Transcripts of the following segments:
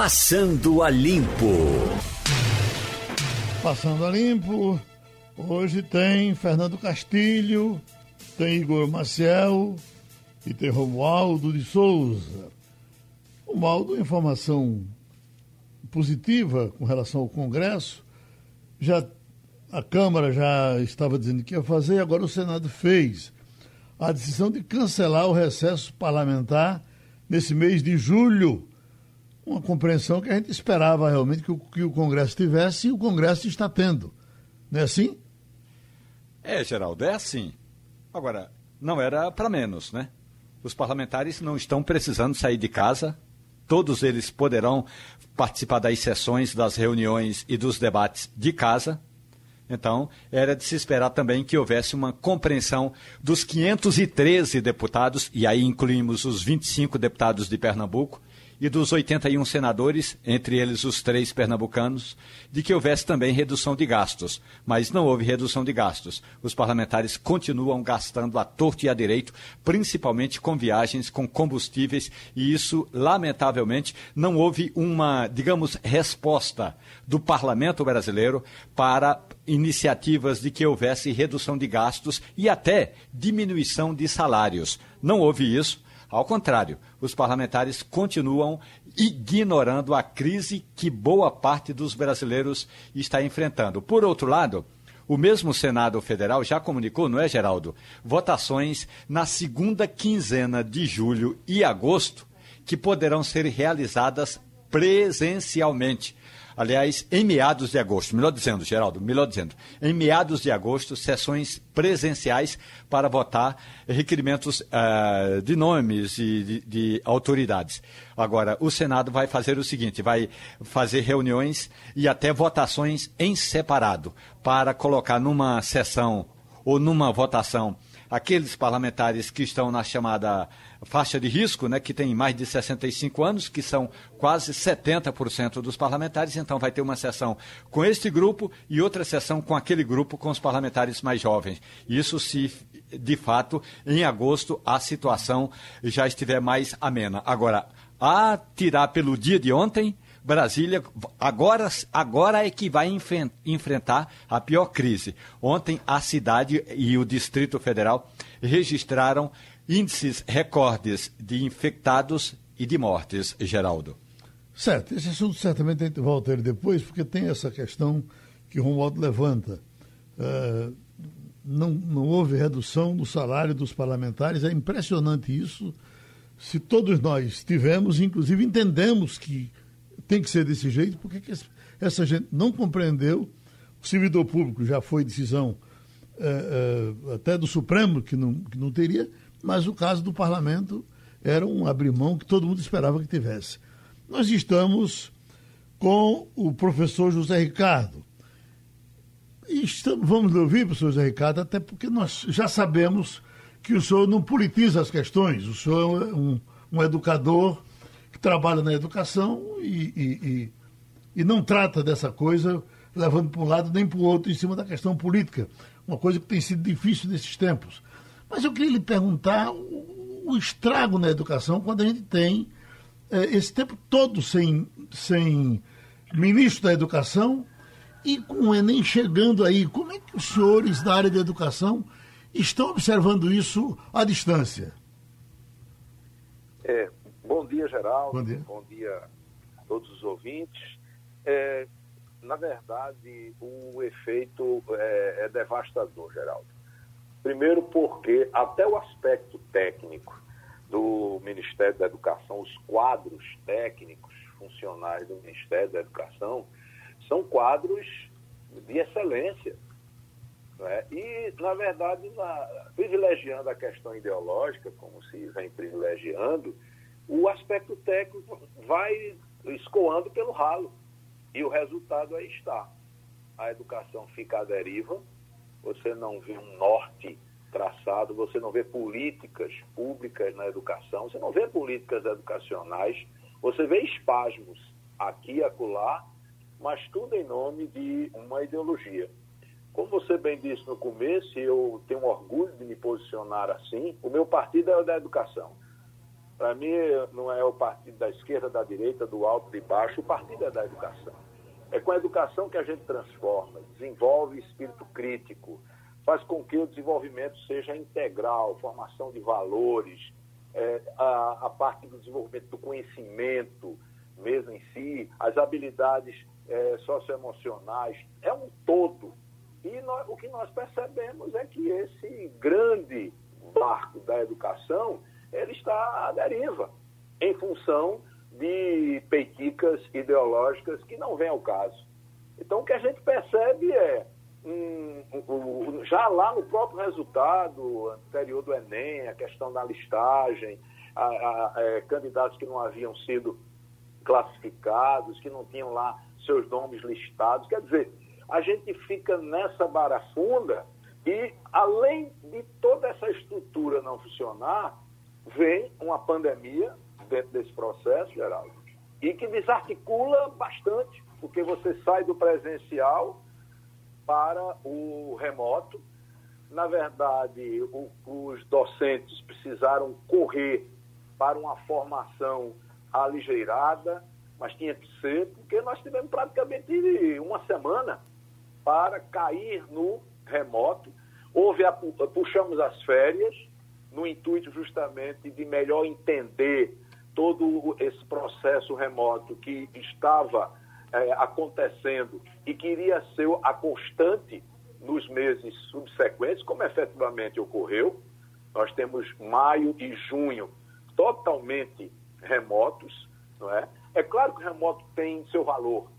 Passando a Limpo. Passando a Limpo. Hoje tem Fernando Castilho, tem Igor Maciel e tem Romualdo de Souza. Romualdo, informação positiva com relação ao Congresso. Já a Câmara já estava dizendo que ia fazer, agora o Senado fez a decisão de cancelar o recesso parlamentar nesse mês de julho. Uma compreensão que a gente esperava realmente que o, que o Congresso tivesse e o Congresso está tendo. Não é assim? É, Geraldo, é assim. Agora, não era para menos, né? Os parlamentares não estão precisando sair de casa. Todos eles poderão participar das sessões, das reuniões e dos debates de casa. Então, era de se esperar também que houvesse uma compreensão dos 513 deputados, e aí incluímos os 25 deputados de Pernambuco, e dos 81 senadores, entre eles os três pernambucanos, de que houvesse também redução de gastos. Mas não houve redução de gastos. Os parlamentares continuam gastando à torto e à direito, principalmente com viagens, com combustíveis, e isso, lamentavelmente, não houve uma, digamos, resposta do parlamento brasileiro para iniciativas de que houvesse redução de gastos e até diminuição de salários. Não houve isso. Ao contrário, os parlamentares continuam ignorando a crise que boa parte dos brasileiros está enfrentando. Por outro lado, o mesmo Senado Federal já comunicou, não é, Geraldo? Votações na segunda quinzena de julho e agosto que poderão ser realizadas presencialmente. Aliás, em meados de agosto, melhor dizendo, Geraldo, melhor dizendo, em meados de agosto, sessões presenciais para votar requerimentos uh, de nomes e de, de, autoridades. Agora, o Senado vai fazer o seguinte: vai fazer reuniões e até votações em separado para colocar numa sessão ou numa votação aqueles parlamentares que estão na chamada faixa de risco, né, que tem mais de 65 anos, que são quase 70% dos parlamentares, então vai ter uma sessão com este grupo e outra sessão com aquele grupo com os parlamentares mais jovens. Isso se de fato em agosto a situação já estiver mais amena. Agora, a tirar pelo dia de ontem, Brasília agora, agora é que vai enfrentar a pior crise. Ontem a cidade e o Distrito Federal registraram índices recordes de infectados e de mortes, Geraldo. Certo, esse assunto certamente a gente volta ele depois, porque tem essa questão que o Romualdo levanta. Uh, não, não houve redução do salário dos parlamentares, é impressionante isso. Se todos nós tivemos, inclusive entendemos que tem que ser desse jeito, porque essa gente não compreendeu. O servidor público já foi decisão uh, uh, até do Supremo, que não, que não teria, mas o caso do parlamento era um abrir-mão que todo mundo esperava que tivesse. Nós estamos com o professor José Ricardo. E estamos, vamos ouvir, professor José Ricardo, até porque nós já sabemos que o senhor não politiza as questões, o senhor é um, um educador trabalha na educação e, e, e, e não trata dessa coisa levando para um lado nem para o outro em cima da questão política, uma coisa que tem sido difícil nesses tempos. Mas eu queria lhe perguntar o, o estrago na educação quando a gente tem é, esse tempo todo sem, sem ministro da educação e com o Enem chegando aí. Como é que os senhores da área de educação estão observando isso à distância? É, bom dia, Geraldo. Bom dia. Bom dia a todos os ouvintes. É, na verdade, o efeito é, é devastador, Geraldo. Primeiro, porque até o aspecto técnico do Ministério da Educação, os quadros técnicos funcionais do Ministério da Educação, são quadros de excelência. Né? E, na verdade, na, privilegiando a questão ideológica, como se vem privilegiando, o aspecto técnico vai escoando pelo ralo. E o resultado aí está. A educação fica à deriva, você não vê um norte traçado, você não vê políticas públicas na educação, você não vê políticas educacionais, você vê espasmos aqui e acolá, mas tudo em nome de uma ideologia. Como você bem disse no começo, eu tenho orgulho de me posicionar assim, o meu partido é o da educação. Para mim, não é o partido da esquerda, da direita, do alto, de baixo, o partido é da educação. É com a educação que a gente transforma, desenvolve espírito crítico, faz com que o desenvolvimento seja integral, formação de valores, é, a, a, parte do desenvolvimento do conhecimento mesmo em si, as habilidades é, socioemocionais, é um todo. E nós, o que nós percebemos é que esse grande barco da educação, ele está à deriva, em função de peiticas ideológicas que não vêm ao caso. Então, o que a gente percebe é, um, um, já lá no próprio resultado anterior do Enem, a questão da listagem, a, a, a, é, candidatos que não haviam sido classificados, que não tinham lá seus nomes listados. Quer dizer, a gente fica nessa barafunda e, além de toda essa estrutura não funcionar, vem uma pandemia dentro desse processo, Geraldo, e que desarticula bastante, porque você sai do presencial para o remoto. Na verdade, o, os docentes precisaram correr para uma formação aligeirada, mas tinha que ser, porque nós tivemos praticamente uma semana para cair no remoto. Houve a, puxamos as férias, no intuito justamente de melhor entender todo esse processo remoto que estava é, acontecendo e que iria ser a constante nos meses subsequentes, como efetivamente ocorreu. Nós temos maio e junho totalmente remotos, não é? É claro que o remoto tem seu valor,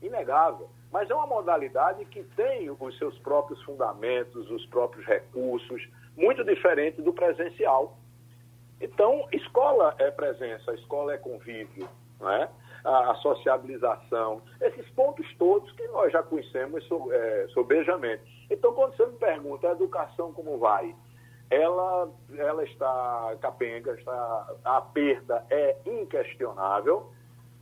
inegável, mas é uma modalidade que tem os seus próprios fundamentos, os próprios recursos, muito diferente do presencial. Então, escola é presença, escola é convívio, não é? a, a sociabilização, esses pontos todos que nós já conhecemos so, é, sobejamente. Então, quando você me pergunta a educação como vai, ela, ela está capenga, está, a perda é inquestionável,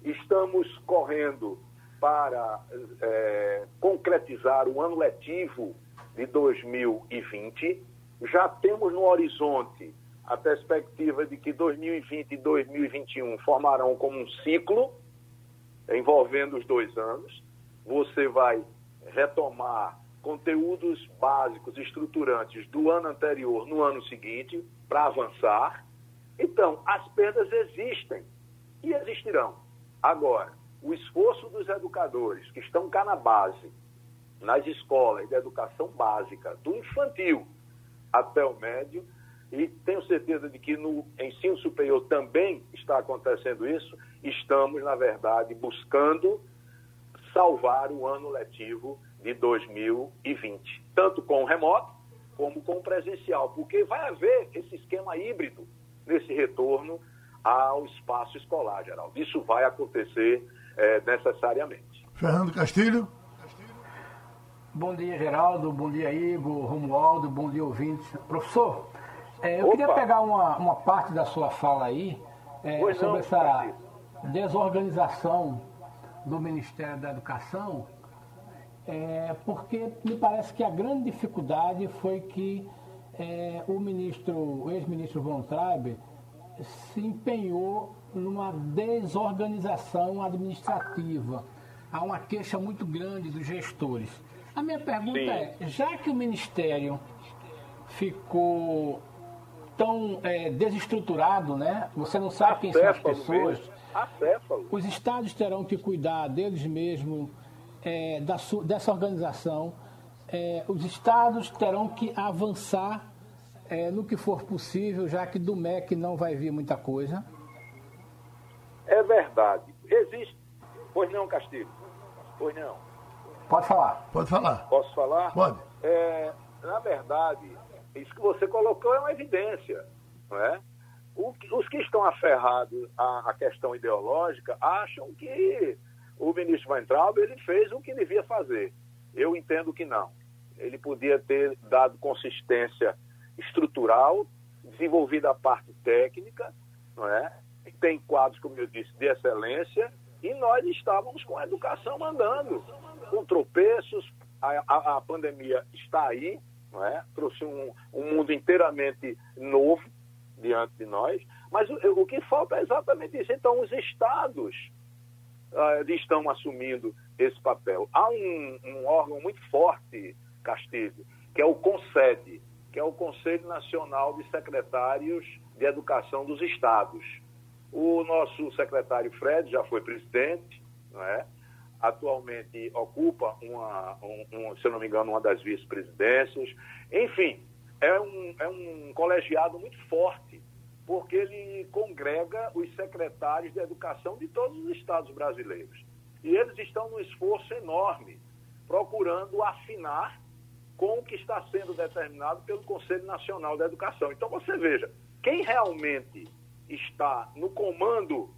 estamos correndo para é, concretizar o ano letivo de 2020. Já temos no horizonte a perspectiva de que 2020 e 2021 formarão como um ciclo envolvendo os dois anos. Você vai retomar conteúdos básicos, estruturantes do ano anterior no ano seguinte, para avançar. Então, as perdas existem e existirão. Agora, o esforço dos educadores que estão cá na base, nas escolas de educação básica, do infantil até o médio, e tenho certeza de que no ensino superior também está acontecendo isso, estamos, na verdade, buscando salvar o ano letivo de 2020, tanto com o remoto como com o presencial, porque vai haver esse esquema híbrido nesse retorno ao espaço escolar, Geraldo. Isso vai acontecer é, necessariamente. Fernando Castilho. Bom dia, Geraldo. Bom dia, Igor, Romualdo. Bom dia, ouvintes. Professor, é, eu Opa. queria pegar uma, uma parte da sua fala aí é, sobre não, essa desorganização do Ministério da Educação, é, porque me parece que a grande dificuldade foi que é, o ministro, o ex-ministro Von Traub se empenhou numa desorganização administrativa. Há uma queixa muito grande dos gestores. A minha pergunta Sim. é, já que o Ministério ficou tão é, desestruturado, né? Você não sabe quem são as pessoas. Os estados terão que cuidar deles mesmos, é, da dessa organização. É, os estados terão que avançar é, no que for possível, já que do MEC não vai vir muita coisa. É verdade. Existe. Pois não, Castilho? Pois não. Pode falar. Pode falar. Posso falar? Pode. É, na verdade, isso que você colocou é uma evidência, não é? O, os que estão aferrados à, à, questão ideológica acham que o ministro Weintraub ele fez o que devia fazer. Eu entendo que não. Ele podia ter dado consistência estrutural, desenvolvido a parte técnica, não é? Tem quadros, como eu disse, de excelência, e nós estávamos com a educação andando, com tropeços. A, a, a pandemia está aí, é? trouxe um, um mundo inteiramente novo diante de nós, Mas o, o que falta é exatamente isso. Então, os estados uh, estão assumindo esse papel. Há um, um órgão muito forte, Castilho, que é o CONSED, que é o Conselho Nacional de Secretários de Educação dos Estados. O nosso secretário Fred já foi presidente, não é? Atualmente ocupa, uma, um, um, se eu não me engano, uma das vice-presidências. Enfim, é um, é um colegiado muito forte, porque ele congrega os secretários de educação de todos os estados brasileiros. E eles estão num esforço enorme, procurando afinar com o que está sendo determinado pelo Conselho Nacional da Educação. Então, você veja, quem realmente está no comando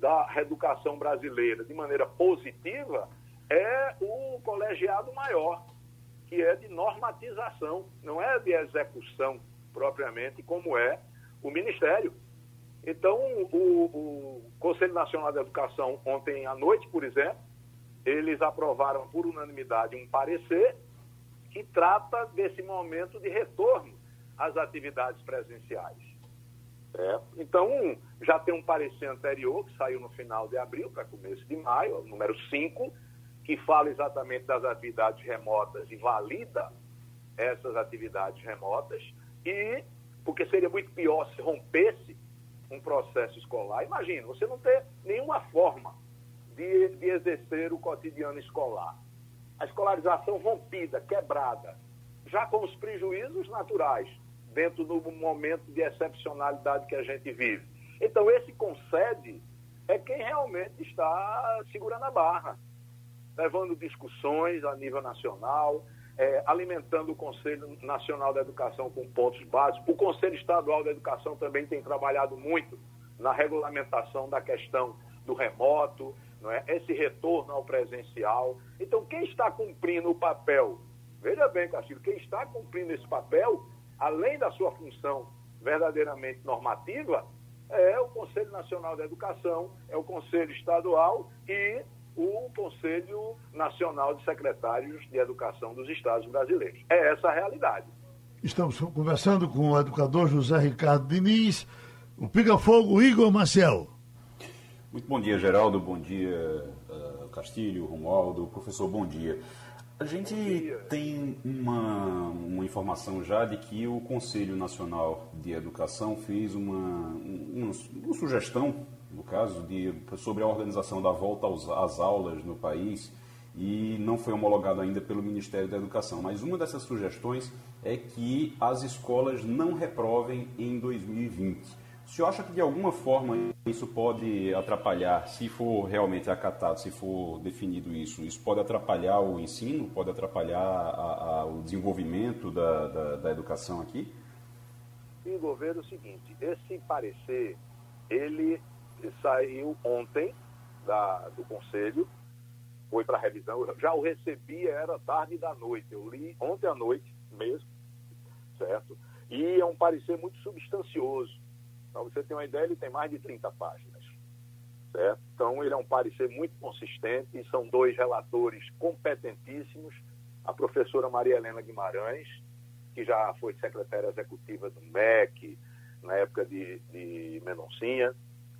da educação brasileira de maneira positiva é o colegiado maior, que é de normatização, não é de execução propriamente, como é o Ministério. Então, o, o Conselho Nacional da Educação, ontem à noite, por exemplo, eles aprovaram por unanimidade um parecer que trata desse momento de retorno às atividades presenciais. É. Então, já tem um parecer anterior, que saiu no final de abril para começo de maio, número 5, que fala exatamente das atividades remotas e valida essas atividades remotas, e porque seria muito pior se rompesse um processo escolar. Imagina, você não ter nenhuma forma de, de exercer o cotidiano escolar. A escolarização rompida, quebrada, já com os prejuízos naturais dentro do momento de excepcionalidade que a gente vive. Então, esse concede é quem realmente está segurando a barra, levando discussões a nível nacional, é, alimentando o Conselho Nacional da Educação com pontos básicos. O Conselho Estadual da Educação também tem trabalhado muito na regulamentação da questão do remoto, não é? esse retorno ao presencial. Então, quem está cumprindo o papel, veja bem, Castilho, quem está cumprindo esse papel além da sua função verdadeiramente normativa, é o Conselho Nacional da Educação, é o Conselho Estadual e o Conselho Nacional de Secretários de Educação dos Estados Brasileiros. É essa a realidade. Estamos conversando com o educador José Ricardo Diniz, o Pica Fogo Igor Marcel. Muito bom dia, Geraldo. Bom dia, uh, Castilho, Romualdo. Professor, bom dia. A gente tem uma, uma informação já de que o Conselho Nacional de Educação fez uma, uma, sugestão, no caso, de, sobre a organização da volta aos, às aulas no país e não foi homologado ainda pelo Ministério da Educação. Mas uma dessas sugestões é que as escolas não reprovem em 2020. Senhor acha que de alguma forma isso pode atrapalhar, se for realmente acatado, se for definido isso, isso pode atrapalhar o ensino, pode atrapalhar a, a, o desenvolvimento da, da, da, educação aqui? Sim, governo, é o seguinte, esse parecer, ele saiu ontem da, do Conselho, foi para revisão, eu já o recebi, era tarde da noite, eu li ontem à noite mesmo, certo? E é um parecer muito substancioso para você ter uma ideia, ele tem mais de 30 páginas. Certo? Então, ele é um parecer muito consistente são dois relatores competentíssimos. A professora Maria Helena Guimarães, que já foi secretária executiva do MEC, na época de, de Menoncinha,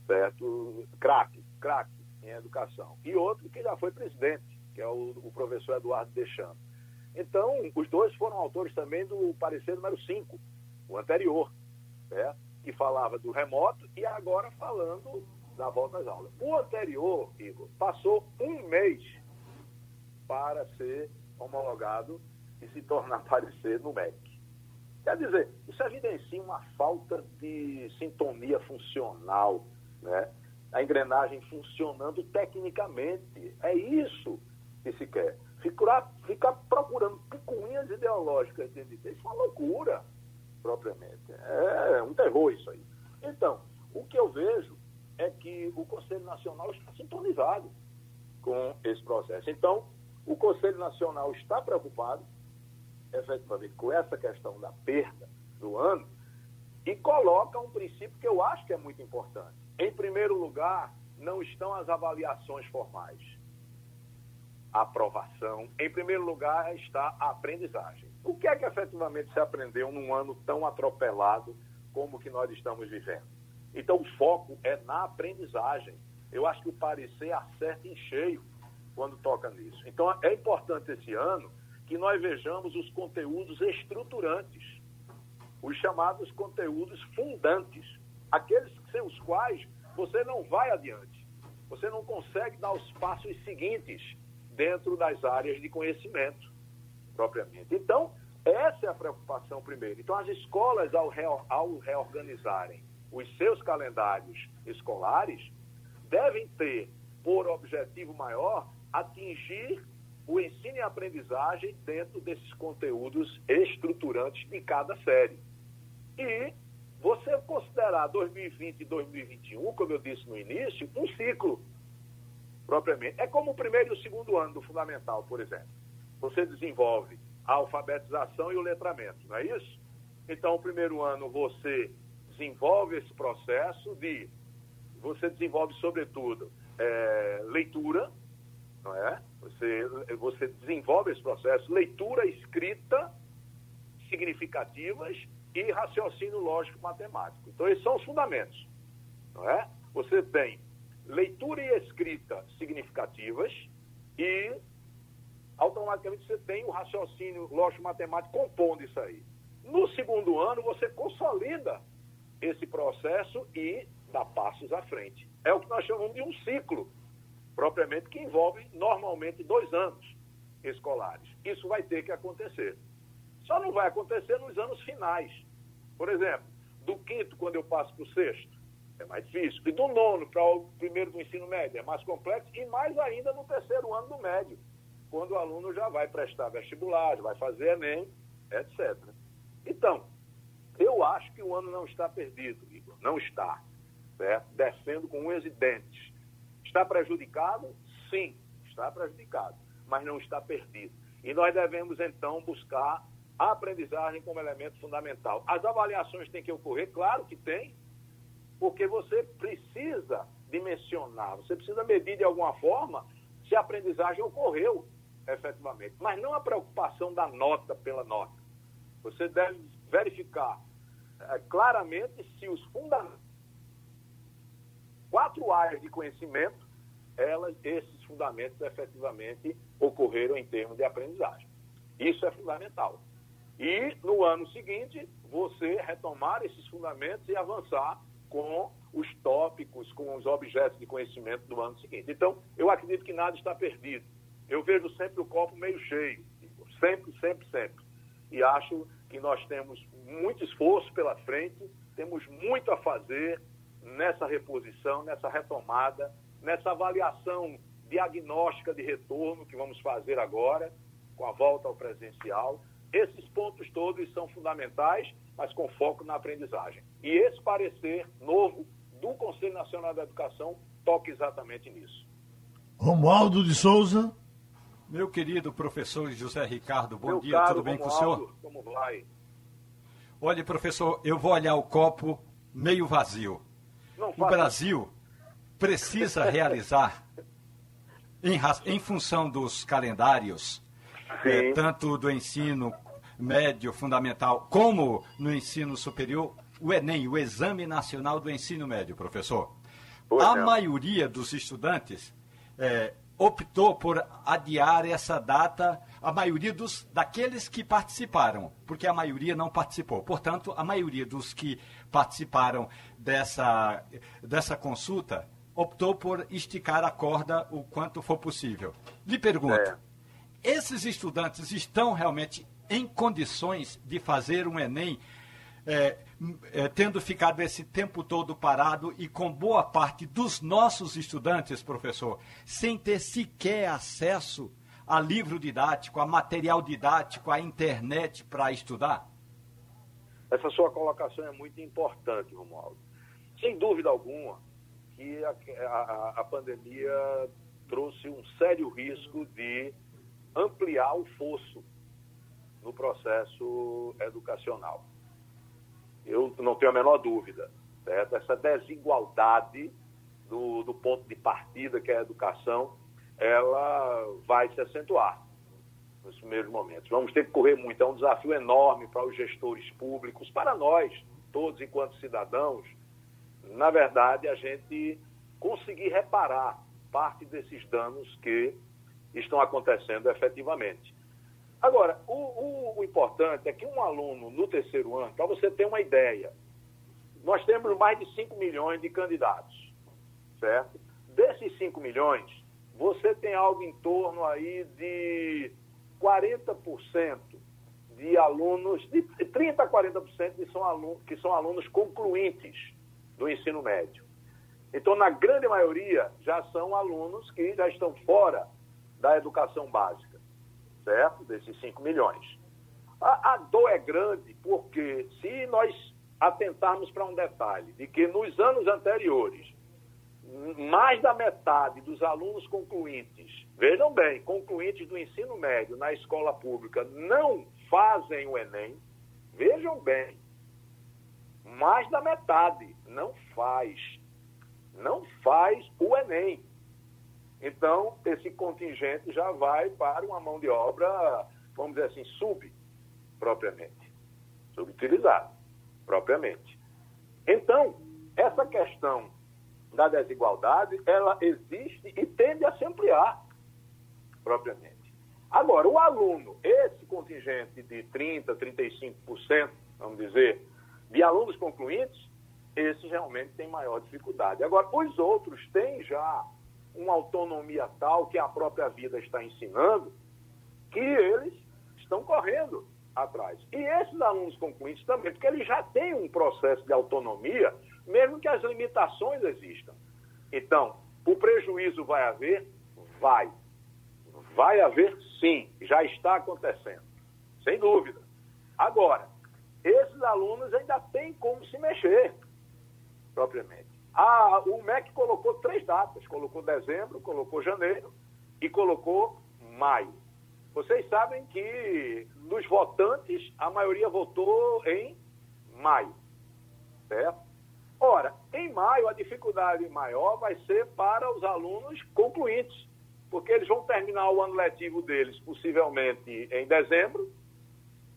certo? Craque, craque em educação. E outro que já foi presidente, que é o, o professor Eduardo Deschamps. Então, os dois foram autores também do parecer número 5, o anterior, certo? Que falava do remoto e agora falando da volta às aulas. O anterior, Igor, passou um mês para ser homologado e se tornar parecer no MEC. Quer dizer, isso evidencia uma falta de sintonia funcional, né? a engrenagem funcionando tecnicamente. É isso que se quer. Ficar, ficar procurando picuinhas ideológicas dentro de isso é uma loucura propriamente. É um terror isso aí. Então, o que eu vejo é que o Conselho Nacional está sintonizado com esse processo. Então, o Conselho Nacional está preocupado, efetivamente, com essa questão da perda do ano e coloca um princípio que eu acho que é muito importante. Em primeiro lugar, não estão as avaliações formais. A aprovação. Em primeiro lugar, está a aprendizagem. O que é que efetivamente se aprendeu num ano tão atropelado como o que nós estamos vivendo? Então, o foco é na aprendizagem. Eu acho que o parecer acerta em cheio quando toca nisso. Então, é importante esse ano que nós vejamos os conteúdos estruturantes, os chamados conteúdos fundantes, aqueles sem os quais você não vai adiante, você não consegue dar os passos seguintes dentro das áreas de conhecimento, propriamente. Então, essa é a preocupação primeiro. Então, as escolas, ao, ao reorganizarem os seus calendários escolares, devem ter por objetivo maior atingir o ensino e aprendizagem dentro desses conteúdos estruturantes de cada série. E você considerar 2020 e 2021, como eu disse no início, um ciclo, propriamente. É como o primeiro e o segundo ano do fundamental, por exemplo. Você desenvolve a alfabetização e o letramento, não é isso? Então, o primeiro ano você desenvolve esse processo de. Você desenvolve, sobretudo, é, leitura, não é? Você, você desenvolve esse processo, leitura, escrita, significativas e raciocínio lógico matemático. Então, esses são os fundamentos, não é? Você tem leitura e escrita significativas e automaticamente você tem o raciocínio lógico matemático compondo isso aí. No segundo ano, você consolida esse processo e dá passos à frente. É o que nós chamamos de um ciclo, propriamente, que envolve normalmente dois anos escolares. Isso vai ter que acontecer. Só não vai acontecer nos anos finais. Por exemplo, do quinto, quando eu passo para o sexto, é mais difícil. E do nono para o primeiro do ensino médio é mais complexo. E mais ainda no terceiro ano do médio, quando o aluno já vai prestar vestibular, já vai fazer Enem, etc. Então, eu acho que o ano não está perdido, Igor. Não está. Certo? Descendo com unhas e dentes. Está prejudicado? Sim, está prejudicado. Mas não está perdido. E nós devemos, então, buscar a aprendizagem como elemento fundamental. As avaliações têm que ocorrer? Claro que tem, porque você precisa dimensionar, você precisa medir de alguma forma se a aprendizagem ocorreu efetivamente. Mas não a preocupação da nota pela nota. Você deve verificar é, claramente se os fundamentos, quatro áreas de conhecimento, elas, esses fundamentos efetivamente ocorreram em termos de aprendizagem. Isso é fundamental. E no ano seguinte, você retomar esses fundamentos e avançar com os tópicos, com os objetos de conhecimento do ano seguinte. Então, eu acredito que nada está perdido. Eu vejo sempre o copo meio cheio, sempre, sempre, sempre. E acho que nós temos muito esforço pela frente, temos muito a fazer nessa reposição, nessa retomada, nessa avaliação diagnóstica de retorno que vamos fazer agora, com a volta ao presencial. Esses pontos todos são fundamentais, mas com foco na aprendizagem. E esse parecer novo do Conselho Nacional da Educação toca exatamente nisso. Romualdo de Souza. Meu querido professor José Ricardo, bom Meu dia, caro, tudo bem com o senhor? Como vai? Olha, professor, eu vou olhar o copo meio vazio. Não o Brasil precisa realizar, em, em função dos calendários, é, tanto do ensino médio, fundamental, como no ensino superior, o Enem, o Exame Nacional do Ensino Médio, professor. Pois a maioria dos estudantes é, optou por adiar essa data a maioria dos daqueles que participaram, porque a maioria não participou. Portanto, a maioria dos que participaram dessa, dessa consulta optou por esticar a corda o quanto for possível. Lhe pergunto, é. esses estudantes estão realmente em condições de fazer um Enem é, é, tendo ficado esse tempo todo parado e com boa parte dos nossos estudantes, professor, sem ter sequer acesso a livro didático, a material didático, a internet para estudar? Essa sua colocação é muito importante, Romualdo. Sem dúvida alguma que a, a, a pandemia trouxe um sério risco de ampliar o fosso no processo educacional. Eu não tenho a menor dúvida. Certo? Essa desigualdade do, do ponto de partida, que é a educação, ela vai se acentuar nos primeiros momentos. Vamos ter que correr muito. É um desafio enorme para os gestores públicos, para nós, todos enquanto cidadãos, na verdade, a gente conseguir reparar parte desses danos que estão acontecendo efetivamente. Agora, o, o, o importante é que um aluno no terceiro ano, para você ter uma ideia, nós temos mais de 5 milhões de candidatos, certo? Desses 5 milhões, você tem algo em torno aí de 40% de alunos, de 30% a 40% que são, alunos, que são alunos concluintes do ensino médio. Então, na grande maioria, já são alunos que já estão fora da educação básica, certo? Desses 5 milhões. A, a dor é grande porque se nós atentarmos para um detalhe de que nos anos anteriores, mais da metade dos alunos concluintes, vejam bem, concluintes do ensino médio na escola pública não fazem o Enem, vejam bem, mais da metade não faz. Não faz o Enem. Então, esse contingente já vai para uma mão de obra, vamos dizer assim, sub, propriamente. Subutilizada, propriamente. Então, essa questão da desigualdade, ela existe e tende a se ampliar, propriamente. Agora, o aluno, esse contingente de 30%, 35%, vamos dizer, de alunos concluintes, esse realmente tem maior dificuldade. Agora, os outros têm já uma autonomia tal que a própria vida está ensinando que eles estão correndo atrás. E esses alunos concluintes também, porque eles já têm um processo de autonomia, mesmo que as limitações existam. Então, o prejuízo vai haver? Vai. Vai haver sim, já está acontecendo, sem dúvida. Agora, esses alunos ainda têm como se mexer, propriamente. Ah, o MEC colocou três datas: colocou dezembro, colocou janeiro e colocou maio. Vocês sabem que dos votantes, a maioria votou em maio, certo? Ora, em maio, a dificuldade maior vai ser para os alunos concluintes, porque eles vão terminar o ano letivo deles possivelmente em dezembro,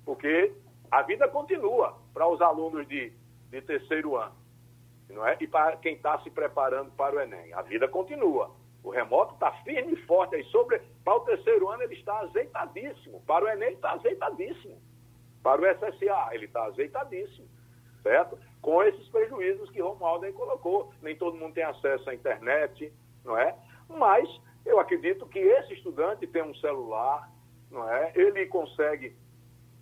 porque a vida continua para os alunos de, de terceiro ano não é? E para quem está se preparando para o Enem. A vida continua. O remoto está firme e forte aí. Sobre, para o terceiro ano ele está azeitadíssimo. Para o Enem está azeitadíssimo. Para o SSA ele está azeitadíssimo. Certo? Com esses prejuízos que Romualdo aí colocou. Nem todo mundo tem acesso à internet, não é? Mas eu acredito que esse estudante tem um celular, não é? Ele consegue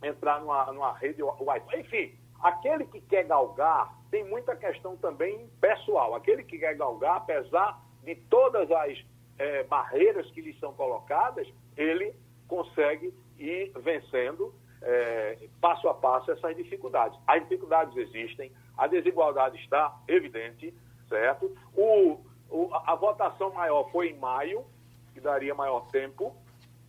entrar numa, numa rede Wi-Fi. Enfim, aquele que quer galgar tem muita questão também pessoal. Aquele que quer galgar, apesar de todas as é, barreiras que lhe são colocadas, ele consegue ir vencendo é, passo a passo essas dificuldades. As dificuldades existem, a desigualdade está evidente, certo? O, o, a votação maior foi em maio, que daria maior tempo,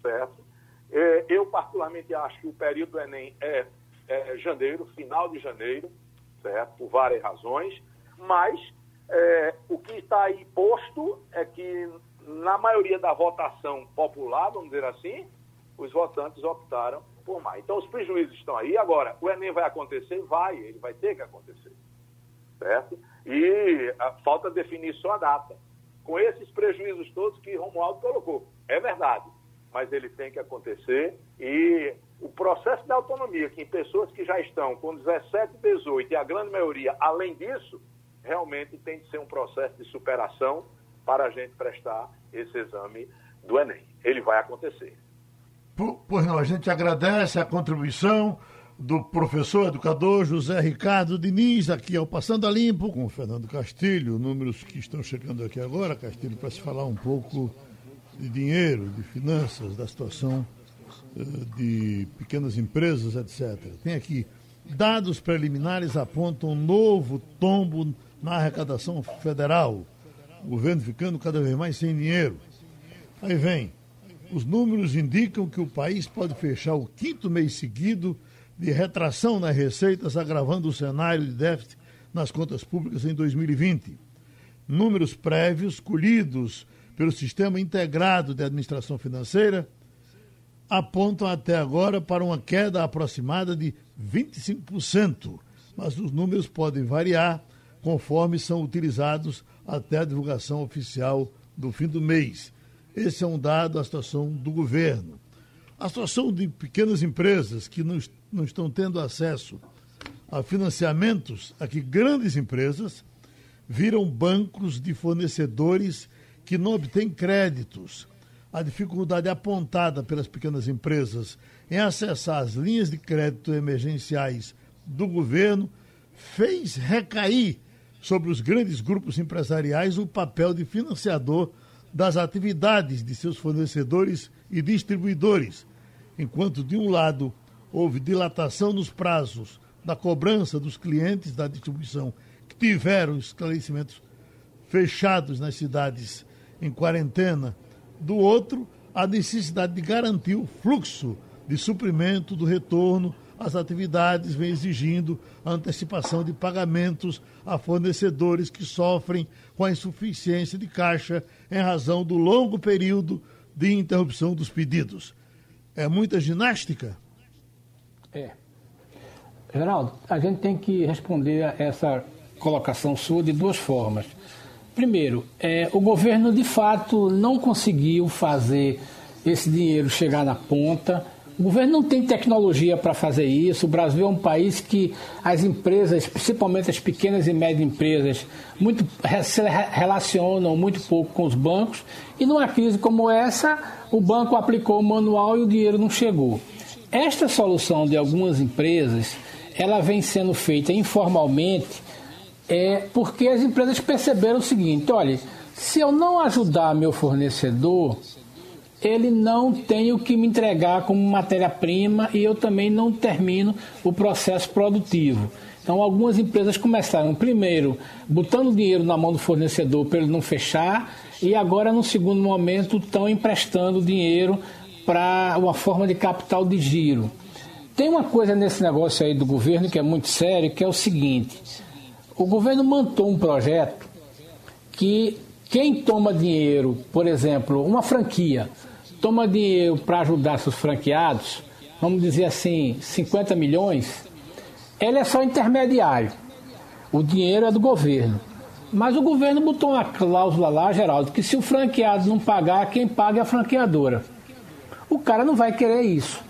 certo? É, eu, particularmente, acho que o período do Enem é, é janeiro, final de janeiro, certo? por várias razões, mas é, o que está aí posto é que, na maioria da votação popular, vamos dizer assim, os votantes optaram por mais. Então, os prejuízos estão aí. Agora, o Enem vai acontecer? Vai, ele vai ter que acontecer. Certo? E a, falta definir só a data. Com esses prejuízos todos que Romualdo colocou. É verdade, mas ele tem que acontecer e o processo de autonomia, que em pessoas que já estão com 17, 18 e a grande maioria, além disso, realmente tem de ser um processo de superação para a gente prestar esse exame do Enem. Ele vai acontecer. Pois não, a gente agradece a contribuição do professor educador José Ricardo Diniz, aqui ao Passando a Limpo, com o Fernando Castilho, números que estão chegando aqui agora, Castilho, para se falar um pouco de dinheiro, de finanças, da situação eh, de pequenas empresas, etc. Tem aqui, dados preliminares apontam um novo tombo na arrecadação federal. O governo ficando cada vez mais sem dinheiro. Aí vem, os números indicam que o país pode fechar o quinto mês seguido de retração nas receitas, agravando o cenário de déficit nas contas públicas em 2020. Números prévios colhidos pelo Sistema Integrado de Administração Financeira apontam até agora para uma queda aproximada de 25%, mas os números podem variar conforme são utilizados até a divulgação oficial do fim do mês. Esse é um dado da situação do governo. A situação de pequenas empresas que não, não estão tendo acesso a financiamentos, a que grandes empresas viram bancos de fornecedores que não obtêm créditos. A dificuldade apontada pelas pequenas empresas em acessar as linhas de crédito emergenciais do governo fez recair sobre os grandes grupos empresariais o papel de financiador das atividades de seus fornecedores e distribuidores, enquanto, de um lado, houve dilatação nos prazos da cobrança dos clientes da distribuição que tiveram esclarecimentos fechados nas cidades em quarentena, do outro, a necessidade de garantir o fluxo de suprimento do retorno às atividades, vem exigindo a antecipação de pagamentos a fornecedores que sofrem com a insuficiência de caixa em razão do longo período de interrupção dos pedidos. É muita ginástica? É. Geraldo, a gente tem que responder a essa colocação sua de duas formas. Primeiro, é, o governo de fato não conseguiu fazer esse dinheiro chegar na ponta. O governo não tem tecnologia para fazer isso. O Brasil é um país que as empresas, principalmente as pequenas e médias empresas, muito, se relacionam muito pouco com os bancos. E numa crise como essa, o banco aplicou o manual e o dinheiro não chegou. Esta solução de algumas empresas, ela vem sendo feita informalmente é porque as empresas perceberam o seguinte: olha, se eu não ajudar meu fornecedor, ele não tem o que me entregar como matéria-prima e eu também não termino o processo produtivo. Então, algumas empresas começaram primeiro botando dinheiro na mão do fornecedor para ele não fechar, e agora, no segundo momento, estão emprestando dinheiro para uma forma de capital de giro. Tem uma coisa nesse negócio aí do governo que é muito sério, que é o seguinte: o governo montou um projeto que quem toma dinheiro, por exemplo, uma franquia, toma dinheiro para ajudar seus franqueados, vamos dizer assim, 50 milhões, ele é só intermediário. O dinheiro é do governo. Mas o governo botou uma cláusula lá, Geraldo, que se o franqueado não pagar, quem paga é a franqueadora. O cara não vai querer isso.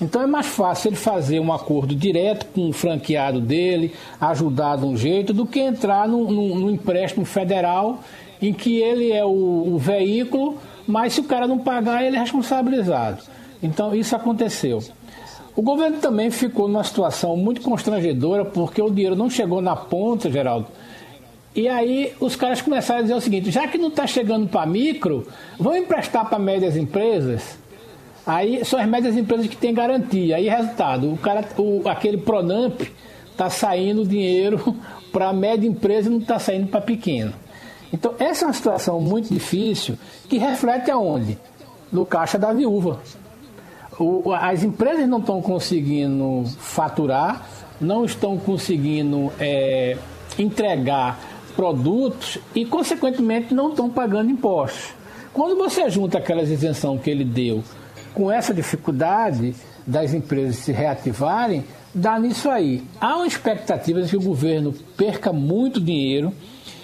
Então é mais fácil ele fazer um acordo direto com o franqueado dele, ajudar de um jeito, do que entrar num, empréstimo federal em que ele é o, o veículo, mas se o cara não pagar, ele é responsabilizado. Então isso aconteceu. O governo também ficou numa situação muito constrangedora porque o dinheiro não chegou na ponta, Geraldo. E aí os caras começaram a dizer o seguinte: já que não está chegando para micro, vamos emprestar para médias empresas. Aí são as médias empresas que têm garantia. Aí, resultado, o cara, o, aquele Pronamp está saindo dinheiro para a média empresa e não está saindo para pequeno. Então, essa é uma situação muito difícil que reflete aonde? No caixa da viúva. O, as empresas não estão conseguindo faturar, não estão conseguindo é, entregar produtos e, consequentemente, não estão pagando impostos. Quando você junta aquelas isenção que ele deu com essa dificuldade das empresas se reativarem, dá nisso aí. Há uma expectativa de que o governo perca muito dinheiro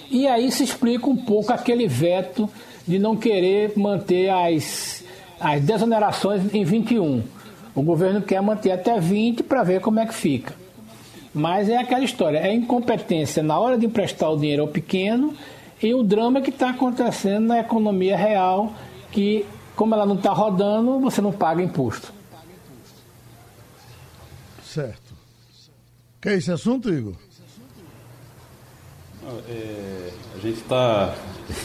e aí se explica um pouco aquele veto de não querer manter as, as desonerações em 21. O governo quer manter até 20 para ver como é que fica. Mas é aquela história, é incompetência na hora de emprestar o dinheiro ao pequeno e o drama que está acontecendo na economia real, que como ela não está rodando, você não paga imposto. Certo. Quer esse assunto, Igor? É, a gente está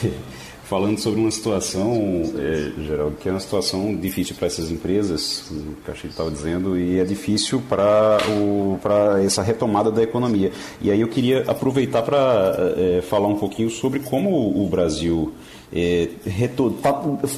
falando sobre uma situação, é, Geraldo, que é uma situação difícil para essas empresas, o Castilho estava dizendo, e é difícil para essa retomada da economia. E aí eu queria aproveitar para é, falar um pouquinho sobre como o Brasil é,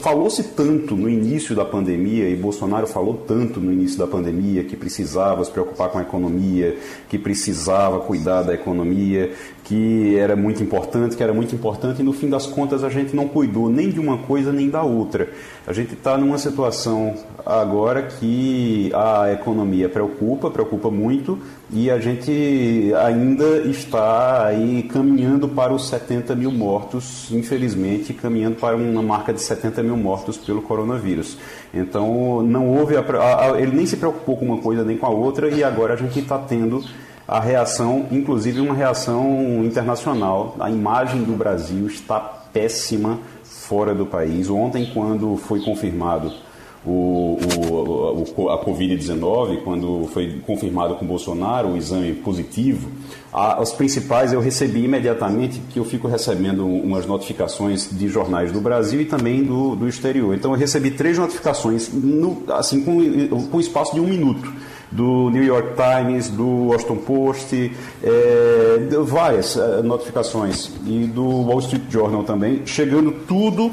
Falou-se tanto no início da pandemia, e Bolsonaro falou tanto no início da pandemia, que precisava se preocupar com a economia, que precisava cuidar da economia, que era muito importante, que era muito importante, e no fim das contas a gente não cuidou nem de uma coisa nem da outra. A gente está numa situação agora que a economia preocupa, preocupa muito, e a gente ainda está aí caminhando para os 70 mil mortos, infelizmente, caminhando para uma marca de 70 mil mortos pelo coronavírus. Então, não houve. A, a, ele nem se preocupou com uma coisa nem com a outra, e agora a gente está tendo a reação, inclusive uma reação internacional. A imagem do Brasil está péssima fora do país. Ontem, quando foi confirmado o, o, a Covid-19, quando foi confirmado com Bolsonaro o exame positivo, a, os principais eu recebi imediatamente, que eu fico recebendo umas notificações de jornais do Brasil e também do, do exterior. Então eu recebi três notificações, no, assim, com, com espaço de um minuto do New York Times, do Washington Post, é, várias é, notificações, e do Wall Street Journal também, chegando tudo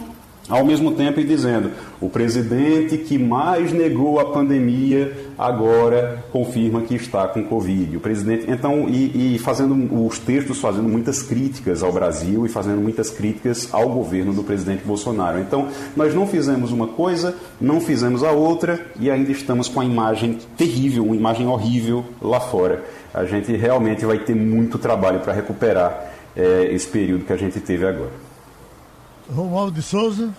ao mesmo tempo e dizendo: o presidente que mais negou a pandemia agora confirma que está com Covid. O presidente, então, e, e, fazendo os textos fazendo muitas críticas ao Brasil e fazendo muitas críticas ao governo do presidente Bolsonaro. Então, nós não fizemos uma coisa, não fizemos a outra e ainda estamos com a imagem terrível, uma imagem horrível lá fora. A gente realmente vai ter muito trabalho para recuperar é, esse período que a gente teve agora. Romualdo de Souza.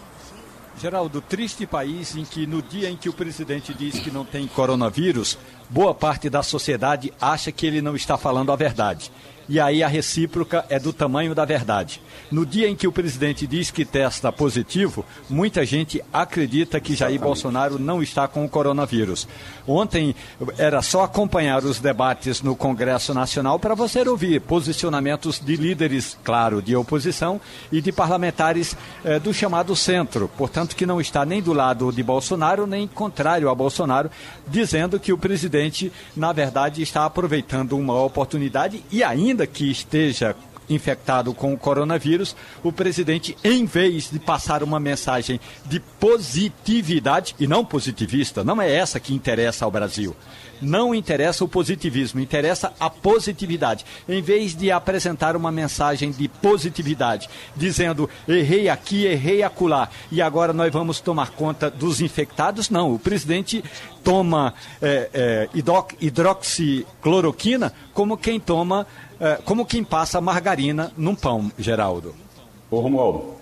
Geraldo, triste país em que no dia em que o presidente diz que não tem coronavírus, boa parte da sociedade acha que ele não está falando a verdade e aí a recíproca é do tamanho da verdade. No dia em que o presidente diz que testa positivo, muita gente acredita que Jair Bolsonaro não está com o coronavírus. Ontem era só acompanhar os debates no Congresso Nacional para você ouvir posicionamentos de líderes, claro, de oposição e de parlamentares eh, do chamado centro, portanto, que não está nem do lado de Bolsonaro, nem contrário a Bolsonaro, dizendo que o presidente, na verdade, está aproveitando uma oportunidade e ainda ainda que esteja infectado com o coronavírus, o presidente, em vez de passar uma mensagem de positividade, e não positivista, não é essa que interessa ao Brasil. Não interessa o positivismo, interessa a positividade. Em vez de apresentar uma mensagem de positividade, dizendo errei aqui, errei acolá, e agora nós vamos tomar conta dos infectados, não. O presidente toma é, é, hidroxicloroquina como quem toma é, como quem passa margarina num pão, Geraldo. Ô Romualdo,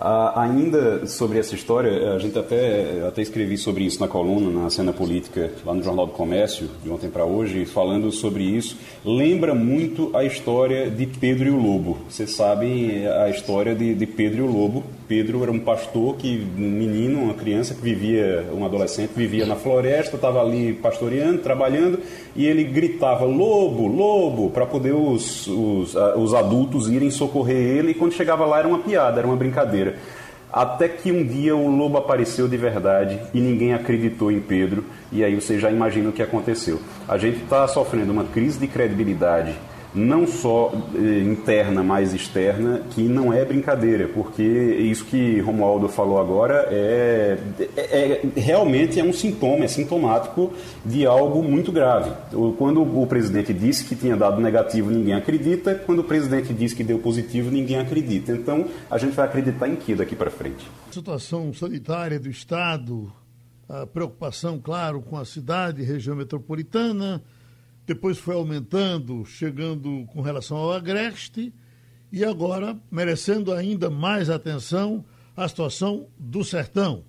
ah, ainda sobre essa história, a gente até, até escrevi sobre isso na coluna, na cena política, lá no Jornal do Comércio, de ontem para hoje, falando sobre isso. Lembra muito a história de Pedro e o Lobo. Vocês sabem a história de, de Pedro e o Lobo. Pedro era um pastor, que um menino, uma criança que vivia, um adolescente, vivia na floresta, estava ali pastoreando, trabalhando, e ele gritava lobo, lobo, para poder os, os, os adultos irem socorrer ele, e quando chegava lá era uma piada, era uma brincadeira. Até que um dia o lobo apareceu de verdade e ninguém acreditou em Pedro, e aí você já imagina o que aconteceu. A gente está sofrendo uma crise de credibilidade não só eh, interna, mas externa, que não é brincadeira, porque isso que Romualdo falou agora é, é, é, realmente é um sintoma, é sintomático de algo muito grave. Quando o presidente disse que tinha dado negativo, ninguém acredita, quando o presidente diz que deu positivo, ninguém acredita. Então, a gente vai acreditar em que daqui para frente? Situação sanitária do Estado, a preocupação, claro, com a cidade, região metropolitana, depois foi aumentando, chegando com relação ao Agreste, e agora merecendo ainda mais atenção a situação do sertão.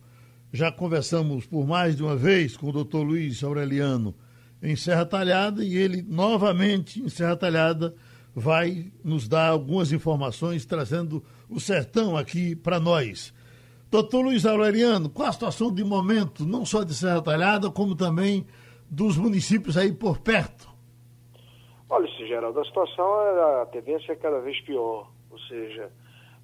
Já conversamos por mais de uma vez com o doutor Luiz Aureliano em Serra Talhada e ele novamente em Serra Talhada vai nos dar algumas informações trazendo o sertão aqui para nós. Doutor Luiz Aureliano, qual a situação de momento, não só de Serra Talhada, como também dos municípios aí por perto? Olha, Geraldo, a situação, a tendência é cada vez pior. Ou seja,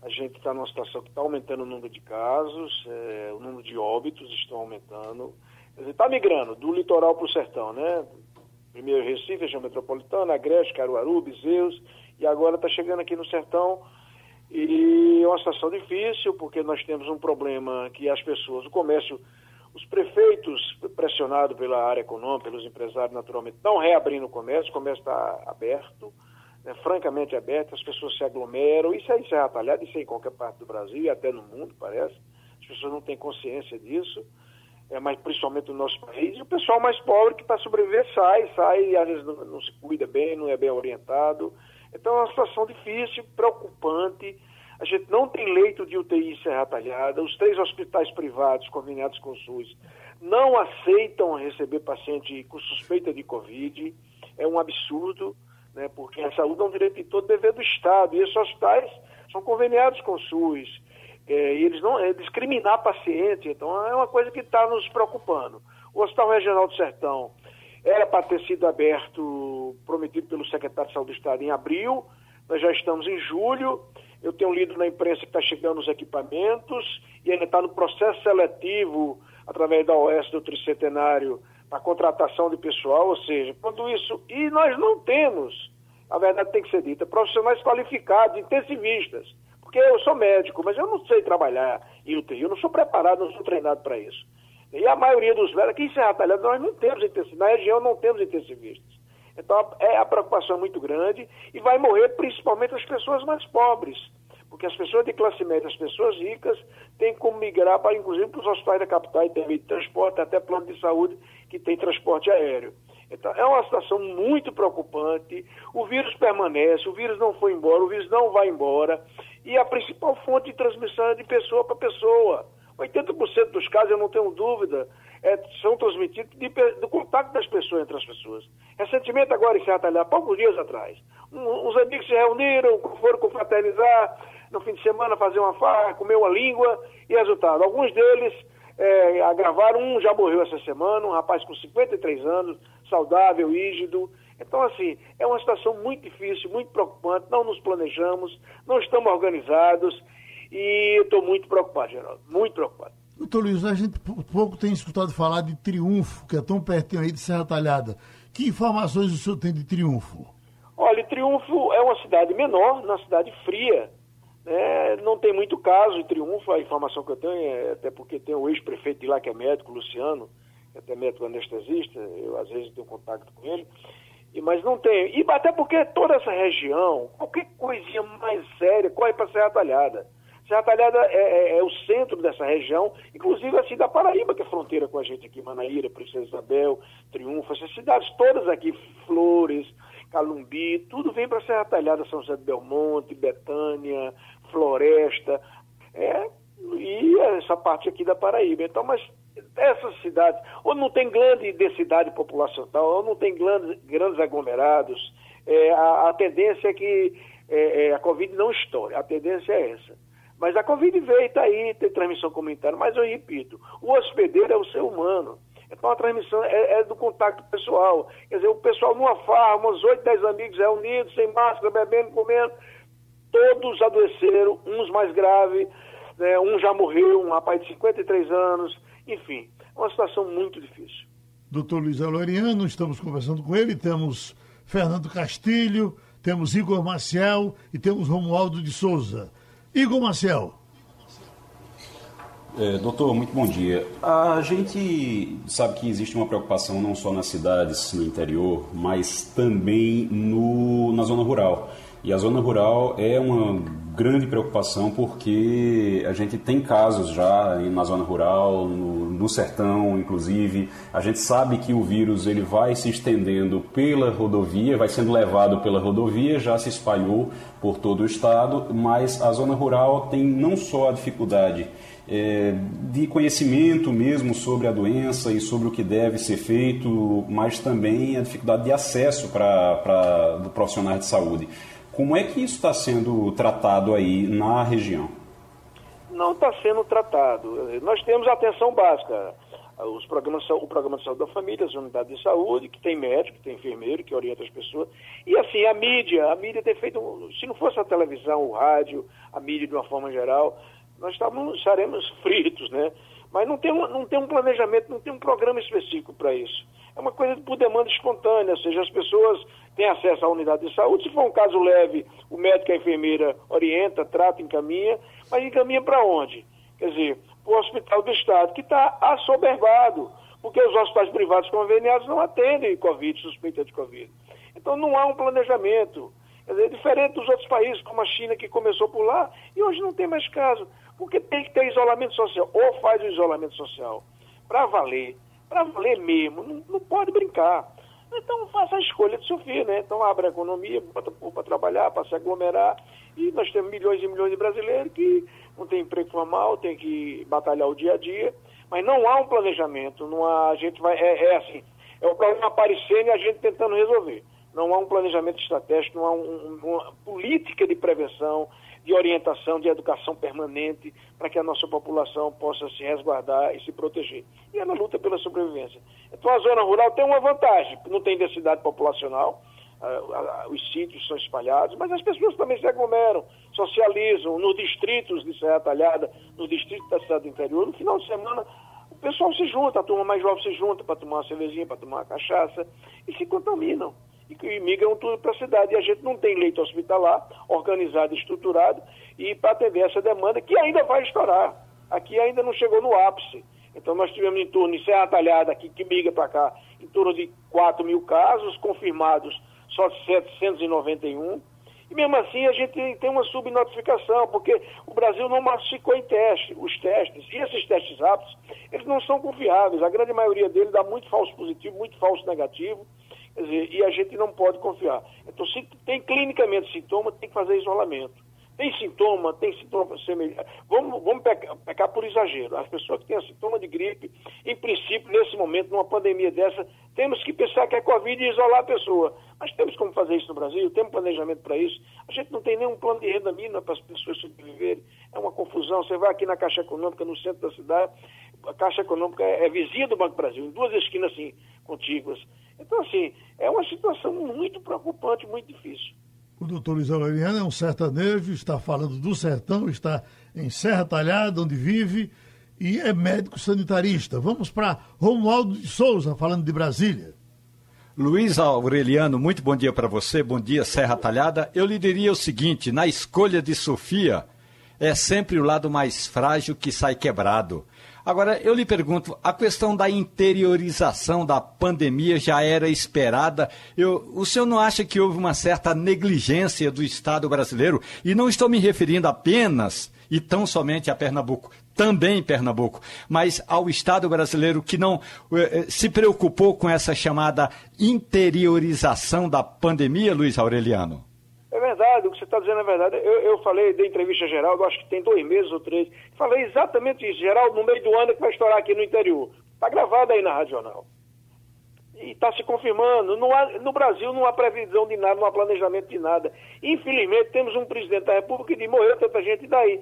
a gente está numa situação que está aumentando o número de casos, é, o número de óbitos estão aumentando. Está migrando do litoral para o sertão, né? Primeiro Recife, região metropolitana, Agreste, Caruaru, Bizeus, e agora está chegando aqui no sertão. E é uma situação difícil, porque nós temos um problema que as pessoas, o comércio os prefeitos, pressionados pela área econômica, pelos empresários, naturalmente, estão reabrindo o comércio, o comércio está aberto. né, francamente aberta, as pessoas se aglomeram, isso é em Serra Talhada, isso é em qualquer parte do Brasil e até no mundo, parece. As pessoas não têm consciência disso, é, mas principalmente no nosso país. E o pessoal mais pobre que para sobreviver sai, sai às vezes não, não se cuida bem, não é bem orientado. Então é uma situação difícil, preocupante. A gente não tem leito de UTI em Serra Talhada. Os três hospitais privados conveniados com o SUS não aceitam receber paciente com suspeita de Covid. É um absurdo né, porque a saúde é um direito de todo dever do Estado, e esses hospitais são conveniados com o SUS, é, e eles não é discriminar paciente, então é uma coisa que está nos preocupando. O Hospital Regional do Sertão era para ter sido aberto, prometido pelo secretário de Saúde do Estado em abril, nós já estamos em julho, eu tenho lido na imprensa que está chegando os equipamentos, e ainda está no processo seletivo, através da OS do Tricentenário, para contratação de pessoal, ou seja, quando isso. E nós não temos, a verdade tem que ser dita, profissionais qualificados, intensivistas. Porque eu sou médico, mas eu não sei trabalhar em UTI, eu não sou preparado, não sou treinado para isso. E a maioria dos velhos, aqui em Serra Talhada, nós não temos intensivistas, na região não temos intensivistas. Então é, a preocupação é muito grande e vai morrer principalmente as pessoas mais pobres porque as pessoas de classe média, as pessoas ricas, têm como migrar para, inclusive, para os hospitais da capital e tem meio de transporte, até plano de saúde que tem transporte aéreo. Então, é uma situação muito preocupante. O vírus permanece, o vírus não foi embora, o vírus não vai embora. E a principal fonte de transmissão é de pessoa para pessoa. 80% dos casos, eu não tenho dúvida, é, são transmitidos de, do contato das pessoas entre as pessoas. Recentemente, agora em Serra poucos dias atrás, um, uns amigos se reuniram, foram confraternizar, no fim de semana fazer uma farra, comer uma língua, e resultado, alguns deles é, agravaram, um já morreu essa semana, um rapaz com 53 anos, saudável, rígido. Então, assim, é uma situação muito difícil, muito preocupante, não nos planejamos, não estamos organizados, e estou muito preocupado, Geraldo, muito preocupado. Doutor Luiz, a gente pouco tem escutado falar de Triunfo, que é tão pertinho aí de Serra Talhada. Que informações o senhor tem de Triunfo? Olha, Triunfo é uma cidade menor, uma cidade fria, é, não tem muito caso em Triunfo, a informação que eu tenho é até porque tem o ex-prefeito de lá que é médico, Luciano, que é até médico anestesista, eu às vezes tenho contato com ele, e, mas não tem. E até porque toda essa região, qualquer coisinha mais séria, corre para Serra Talhada. Serra Talhada é, é, é, o centro dessa região, inclusive assim da Paraíba, que é fronteira com a gente aqui, Manaíra, Princesa Isabel, Triunfo, essas cidades todas aqui, Flores, Calumbi, tudo vem para Serra Talhada, São José de Belmonte, Betânia, Floresta, é, e essa parte aqui da Paraíba. Então, mas essas cidades, ou não tem grande densidade populacional, ou não tem grandes, grandes aglomerados, é, a, a, tendência é que é, é, a Covid não estoure, a tendência é essa. Mas a Covid veio, está aí, tem transmissão comunitária, mas eu repito, o hospedeiro é o ser humano. Então a transmissão é, é, do contato pessoal. Quer dizer, o pessoal numa farra, uns oito, dez amigos reunidos, sem máscara, bebendo, comendo, todos adoeceram, uns mais graves, né, um já morreu, um rapaz de 53 anos, enfim, é uma situação muito difícil. Doutor Luiz Aloriano, estamos conversando com ele, temos Fernando Castilho, temos Igor Maciel e temos Romualdo de Souza. Igor Maciel. É, doutor, muito bom dia. A gente sabe que existe uma preocupação não só nas cidades, no interior, mas também no, na zona rural. E a zona rural é uma grande preocupação porque a gente tem casos já na zona rural, no, no, sertão, inclusive. A gente sabe que o vírus ele vai se estendendo pela rodovia, vai sendo levado pela rodovia, já se espalhou por todo o estado, mas a zona rural tem não só a dificuldade é, de conhecimento mesmo sobre a doença e sobre o que deve ser feito, mas também a dificuldade de acesso para profissionais de saúde. Como é que isso está sendo tratado aí na região? Não está sendo tratado. Nós temos atenção básica. Os programas, o programa de saúde da família, as unidades de saúde, que tem médico, que tem enfermeiro, que orienta as pessoas. E assim, a mídia, a mídia tem feito, se não fosse a televisão, o rádio, a mídia de uma forma geral, nós estávamos, estaremos fritos, né? Mas não tem, um, não tem um planejamento, não tem um programa específico para isso. É uma coisa por demanda espontânea, ou seja, as pessoas têm acesso à unidade de saúde. Se for um caso leve, o médico e a enfermeira orienta, trata, encaminha, mas encaminha para onde? Quer dizer, para o hospital do Estado, que está assoberbado, porque os hospitais privados conveniados não atendem Covid, suspeita de Covid. Então não há um planejamento. Dizer, diferente dos outros países, como a China, que começou por lá, e hoje não tem mais caso. Porque tem que ter isolamento social. Ou faz o isolamento social para valer, para valer mesmo, não, não pode brincar. Então faça a escolha de Sofia, né? Então abre a economia, bota para trabalhar, para se aglomerar. E nós temos milhões e milhões de brasileiros que não tem emprego formal, tem que batalhar o dia a dia. Mas não há um planejamento, não há, a gente vai. É, é assim, é o problema aparecendo e a gente tentando resolver. Não há um planejamento estratégico, não há um, uma política de prevenção, de orientação, de educação permanente, para que a nossa população possa se resguardar e se proteger. E é na luta pela sobrevivência. Então a zona rural tem uma vantagem, não tem densidade populacional, uh, uh, os sítios são espalhados, mas as pessoas também se aglomeram, socializam nos distritos de Serra Talhada, no distrito da cidade do interior. No final de semana, o pessoal se junta, a turma mais jovem se junta para tomar uma cervejinha, para tomar uma cachaça, e se contaminam e que migram tudo para a cidade. E a gente não tem leito hospitalar organizado, estruturado, e para atender essa demanda que ainda vai estourar. Aqui ainda não chegou no ápice. Então nós tivemos em torno, em Serra Talhada, aqui, que migra para cá, em torno de 4 mil casos, confirmados só 791. E mesmo assim a gente tem uma subnotificação, porque o Brasil não massificou em teste, os testes. E esses testes rápidos, eles não são confiáveis. A grande maioria deles dá muito falso positivo, muito falso negativo. Dizer, e a gente não pode confiar. Então, se tem clinicamente sintoma, tem que fazer isolamento. Tem sintoma, tem sintoma semelhante. Vamos, vamos pecar, pecar, por exagero. As pessoas que têm sintoma de gripe, em princípio, nesse momento, numa pandemia dessa, temos que pensar que é Covid e isolar a pessoa. Mas temos como fazer isso no Brasil, temos planejamento para isso. A gente não tem nenhum plano de renda mínima para as pessoas sobreviverem. É uma confusão. Você vai aqui na Caixa Econômica, no centro da cidade, a Caixa Econômica é vizinha do Banco Brasil, em duas esquinas assim, contíguas. Então, assim, é uma situação muito preocupante, muito difícil. O doutor Luiz Aureliano é um sertanejo, está falando do sertão, está em Serra Talhada, onde vive, e é médico sanitarista. Vamos para Romualdo de Souza, falando de Brasília. Luiz Aureliano, muito bom dia para você, bom dia Serra Talhada. Eu lhe diria o seguinte: na escolha de Sofia, é sempre o lado mais frágil que sai quebrado. Agora, eu lhe pergunto, a questão da interiorização da pandemia já era esperada. Eu, o senhor não acha que houve uma certa negligência do Estado brasileiro? E não estou me referindo apenas e tão somente a Pernambuco, também Pernambuco, mas ao Estado brasileiro que não eh, eh, se preocupou com essa chamada interiorização da pandemia, Luiz Aureliano? É verdade, o que você está dizendo é verdade. Eu, eu falei da entrevista Geraldo, acho que tem dois meses ou três. Falei exatamente isso. Geraldo, no meio do ano que vai estourar aqui no interior. Está gravado aí na Radional. E está se confirmando. Há, no Brasil não há previsão de nada, não há planejamento de nada. Infelizmente, temos um presidente da República que morreu tanta gente daí.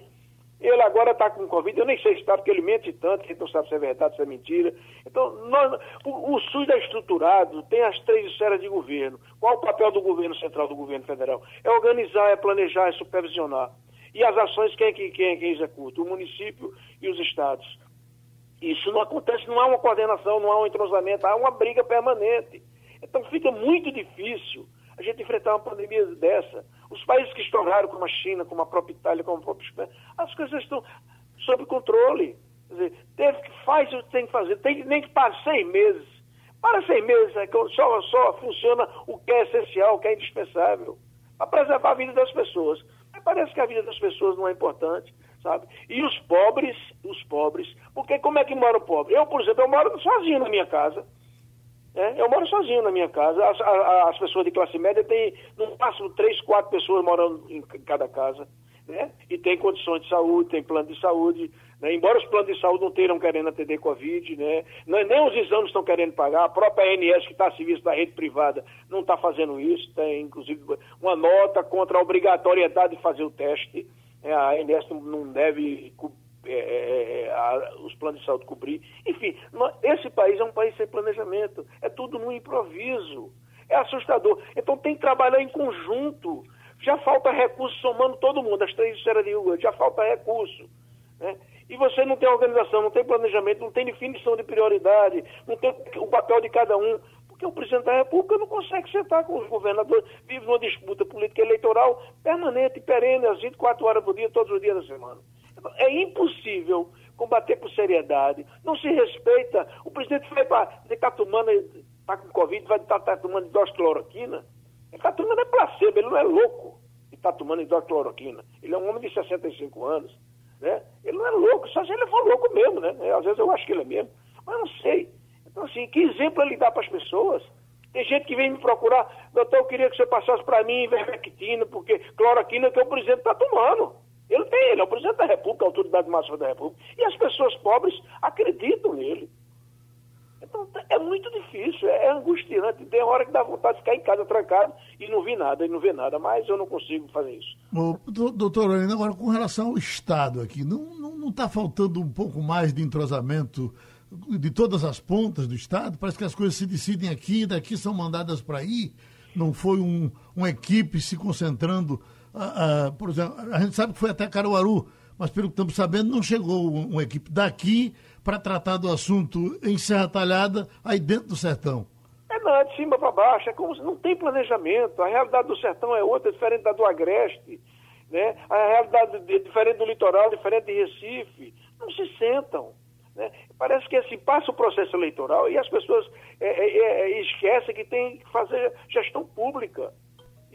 Ele agora está com Covid, eu nem sei se está, porque ele mente tanto, a gente não sabe se é verdade, se é mentira. Então, nós, o, o, SUS é estruturado, tem as três esferas de governo. Qual o papel do governo central, do governo federal? É organizar, é planejar, é supervisionar. E as ações, quem é que quem, é quem executa? O município e os estados. Isso não acontece, não há uma coordenação, não há um entrosamento, há uma briga permanente. Então fica muito difícil a gente enfrentar uma pandemia dessa. Os países que estouraram, como a China, como a própria Itália, como a própria Espanha, as coisas estão sob controle. Quer dizer, teve que faz o que tem que fazer, tem nem que para seis meses. Para seis meses é só, só funciona o que é essencial, o que é indispensável, para preservar a vida das pessoas. Parece que a vida das pessoas não é importante, sabe? E os pobres, os pobres, porque como é que mora o pobre? Eu, por exemplo, eu moro sozinho na minha casa. É, eu moro sozinho na minha casa. As, as, pessoas de classe média têm, no máximo, três, quatro pessoas morando em cada casa. Né? E tem condições de saúde, tem plano de saúde. Né? Embora os planos de saúde não estejam querendo atender Covid, né? nem os exames estão querendo pagar, a própria ANS, que está a serviço da rede privada, não está fazendo isso. Tem, inclusive, uma nota contra a obrigatoriedade de fazer o teste. É, a ANS não deve é, é, é, a, os planos de saúde cobrir. Enfim, esse país é um país sem planejamento, é tudo no improviso. É assustador. Então tem que trabalhar em conjunto. Já falta recurso somando todo mundo, as três esferas de Hugo, já falta recurso. Né? E você não tem organização, não tem planejamento, não tem definição de prioridade, não tem o papel de cada um. Porque o presidente da República não consegue sentar com os governadores, vive numa disputa política eleitoral permanente, perene, às 24 horas por dia, todos os dias da semana. É impossível combater com seriedade. Não se respeita. O presidente foi para. Está tomando. Está com Covid, vai estar tá, tá tomando doxicloroquina. Ele está tomando é placebo, ele não é louco e está tomando hidrocloroquina. Ele é um homem de 65 anos. Né? Ele não é louco, só se ele for louco mesmo, né? Às vezes eu acho que ele é mesmo, mas não sei. Então, assim, que exemplo ele dá para as pessoas? Tem gente que vem me procurar, doutor, eu queria que você passasse para mim vermectina, porque cloroquina que o presidente está tomando. Ele tem, ele é o presidente da República, a autoridade máxima da República. E as pessoas pobres acreditam nele. Então é muito difícil, é angustiante. Tem hora que dá vontade de ficar em casa trancado e não vi nada, e não vê nada, mas eu não consigo fazer isso. Doutor Lorena, agora com relação ao Estado aqui, não está faltando um pouco mais de entrosamento de todas as pontas do Estado? Parece que as coisas se decidem aqui, daqui são mandadas para aí. Não foi um, uma equipe se concentrando. Uh, uh, por exemplo, a gente sabe que foi até Caruaru, mas pelo que estamos sabendo, não chegou uma equipe daqui para tratar do assunto em Serra Talhada, aí dentro do sertão? É não, é de cima para baixo, é como se não tem planejamento. A realidade do sertão é outra, diferente da do Agreste. Né? A realidade é diferente do litoral, diferente de Recife. Não se sentam. Né? Parece que assim, passa o processo eleitoral e as pessoas é, é, é, esquecem que tem que fazer gestão pública.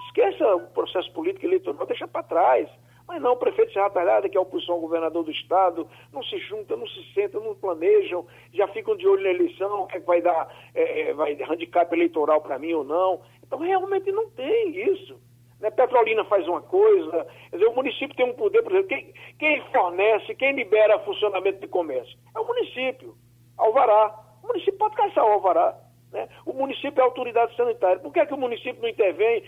Esqueça o processo político eleitoral, deixa para trás. Mas não, o prefeito Serra Talhada, que é a oposição ao governador do estado, não se juntam, não se sentam, não planejam, já ficam de olho na eleição, o que, é que vai dar, é, é vai handicap eleitoral para mim ou não. Então realmente não tem isso. Né? Petrolina faz uma coisa, quer dizer, o município tem um poder, por exemplo, quem, quem fornece, quem libera funcionamento de comércio? É o município, Alvará. O município pode caçar o Alvará. Né? O município é autoridade sanitária. Por que, é que o município não intervém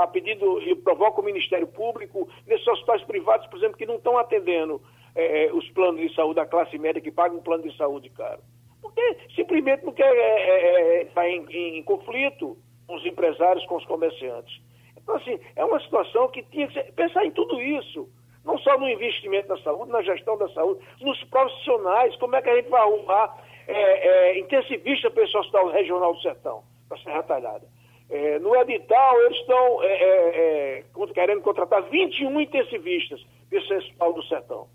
a pedido e provoca o Ministério Público nesses hospitais privados, por exemplo, que não estão atendendo é, é os planos de saúde da classe média que pagam um plano de saúde caro? Porque simplesmente não quer estar é, é, é tá em, em, conflito com os empresários, com os comerciantes. Então, assim, é uma situação que tinha que ser, pensar em tudo isso. Não só no investimento na saúde, na gestão da saúde, nos profissionais, como é que a gente vai arrumar é, é, intensivista para esse hospital regional do Sertão, para Serra Talhada. É, no edital, eles estão é, é, é querendo contratar 21 intensivistas esse hospital do Sertão.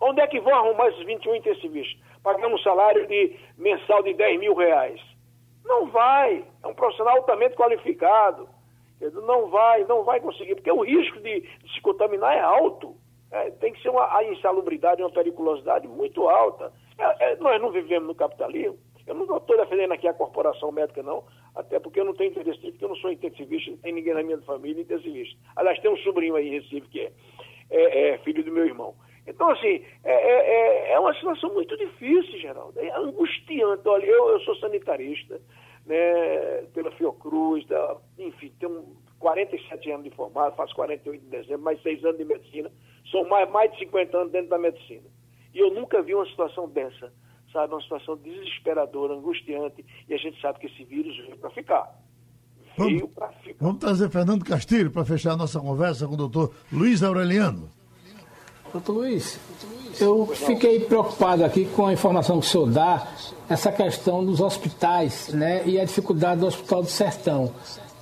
Onde é que vão arrumar esses 21 intensivistas? Pagando um salário de mensal de 10 mil reais. Não vai. É um profissional altamente qualificado. Não vai, não vai conseguir, porque o risco de se contaminar é alto. É, tem que ser uma a insalubridade, uma periculosidade muito alta. É, é, nós não vivemos no capitalismo. Eu não estou defendendo aqui a corporação médica, não, até porque eu não tenho interesse porque eu não sou intensivista, não tem ninguém na minha família intensivista. Aliás, tem um sobrinho aí em Recife que é, é, é filho do meu irmão. Então, assim, é, é, é, é uma situação muito difícil, Geraldo. É angustiante. Olha, eu, eu sou sanitarista, né, pela Fiocruz, da, enfim, tenho 47 anos de formado, faço 48 de dezembro, mais 6 anos de medicina. Sou mais, mais de 50 anos dentro da medicina. E eu nunca vi uma situação dessa, sabe? Uma situação desesperadora, angustiante, e a gente sabe que esse vírus veio para ficar. Veio para ficar. Vamos trazer Fernando Castilho para fechar a nossa conversa com o doutor Luiz Aureliano. Doutor Luiz, eu fiquei preocupado aqui com a informação que o senhor dá, essa questão dos hospitais, né, e a dificuldade do Hospital do Sertão.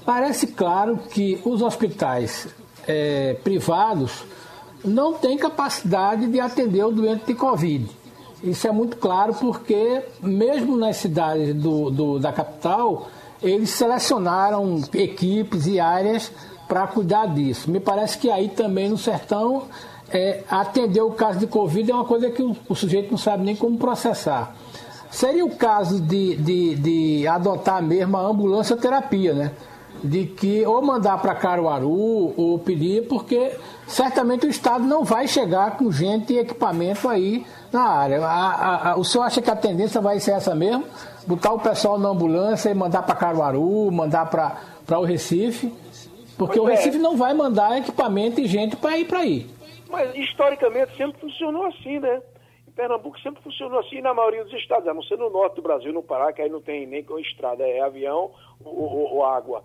Parece claro que os hospitais é, privados não tem capacidade de atender o doente de Covid. Isso é muito claro porque, mesmo nas cidades do, do da capital, eles selecionaram equipes e áreas para cuidar disso. Me parece que aí também no sertão, é, atender o caso de Covid é uma coisa que o, o, sujeito não sabe nem como processar. Seria o caso de, de, de adotar mesmo a ambulância terapia, né? De que ou mandar para Caruaru ou pedir, porque certamente o Estado não vai chegar com gente e equipamento aí na área. A, a, a, o senhor acha que a tendência vai ser essa mesmo? Botar o pessoal na ambulância e mandar para Caruaru, mandar para o Recife? Porque pois o Recife é. não vai mandar equipamento e gente para ir para aí. Mas historicamente sempre funcionou assim, né? Em Pernambuco sempre funcionou assim na maioria dos estados, a não ser no norte do Brasil, no Pará, que aí não tem nem com estrada, é avião ou, ou, ou água.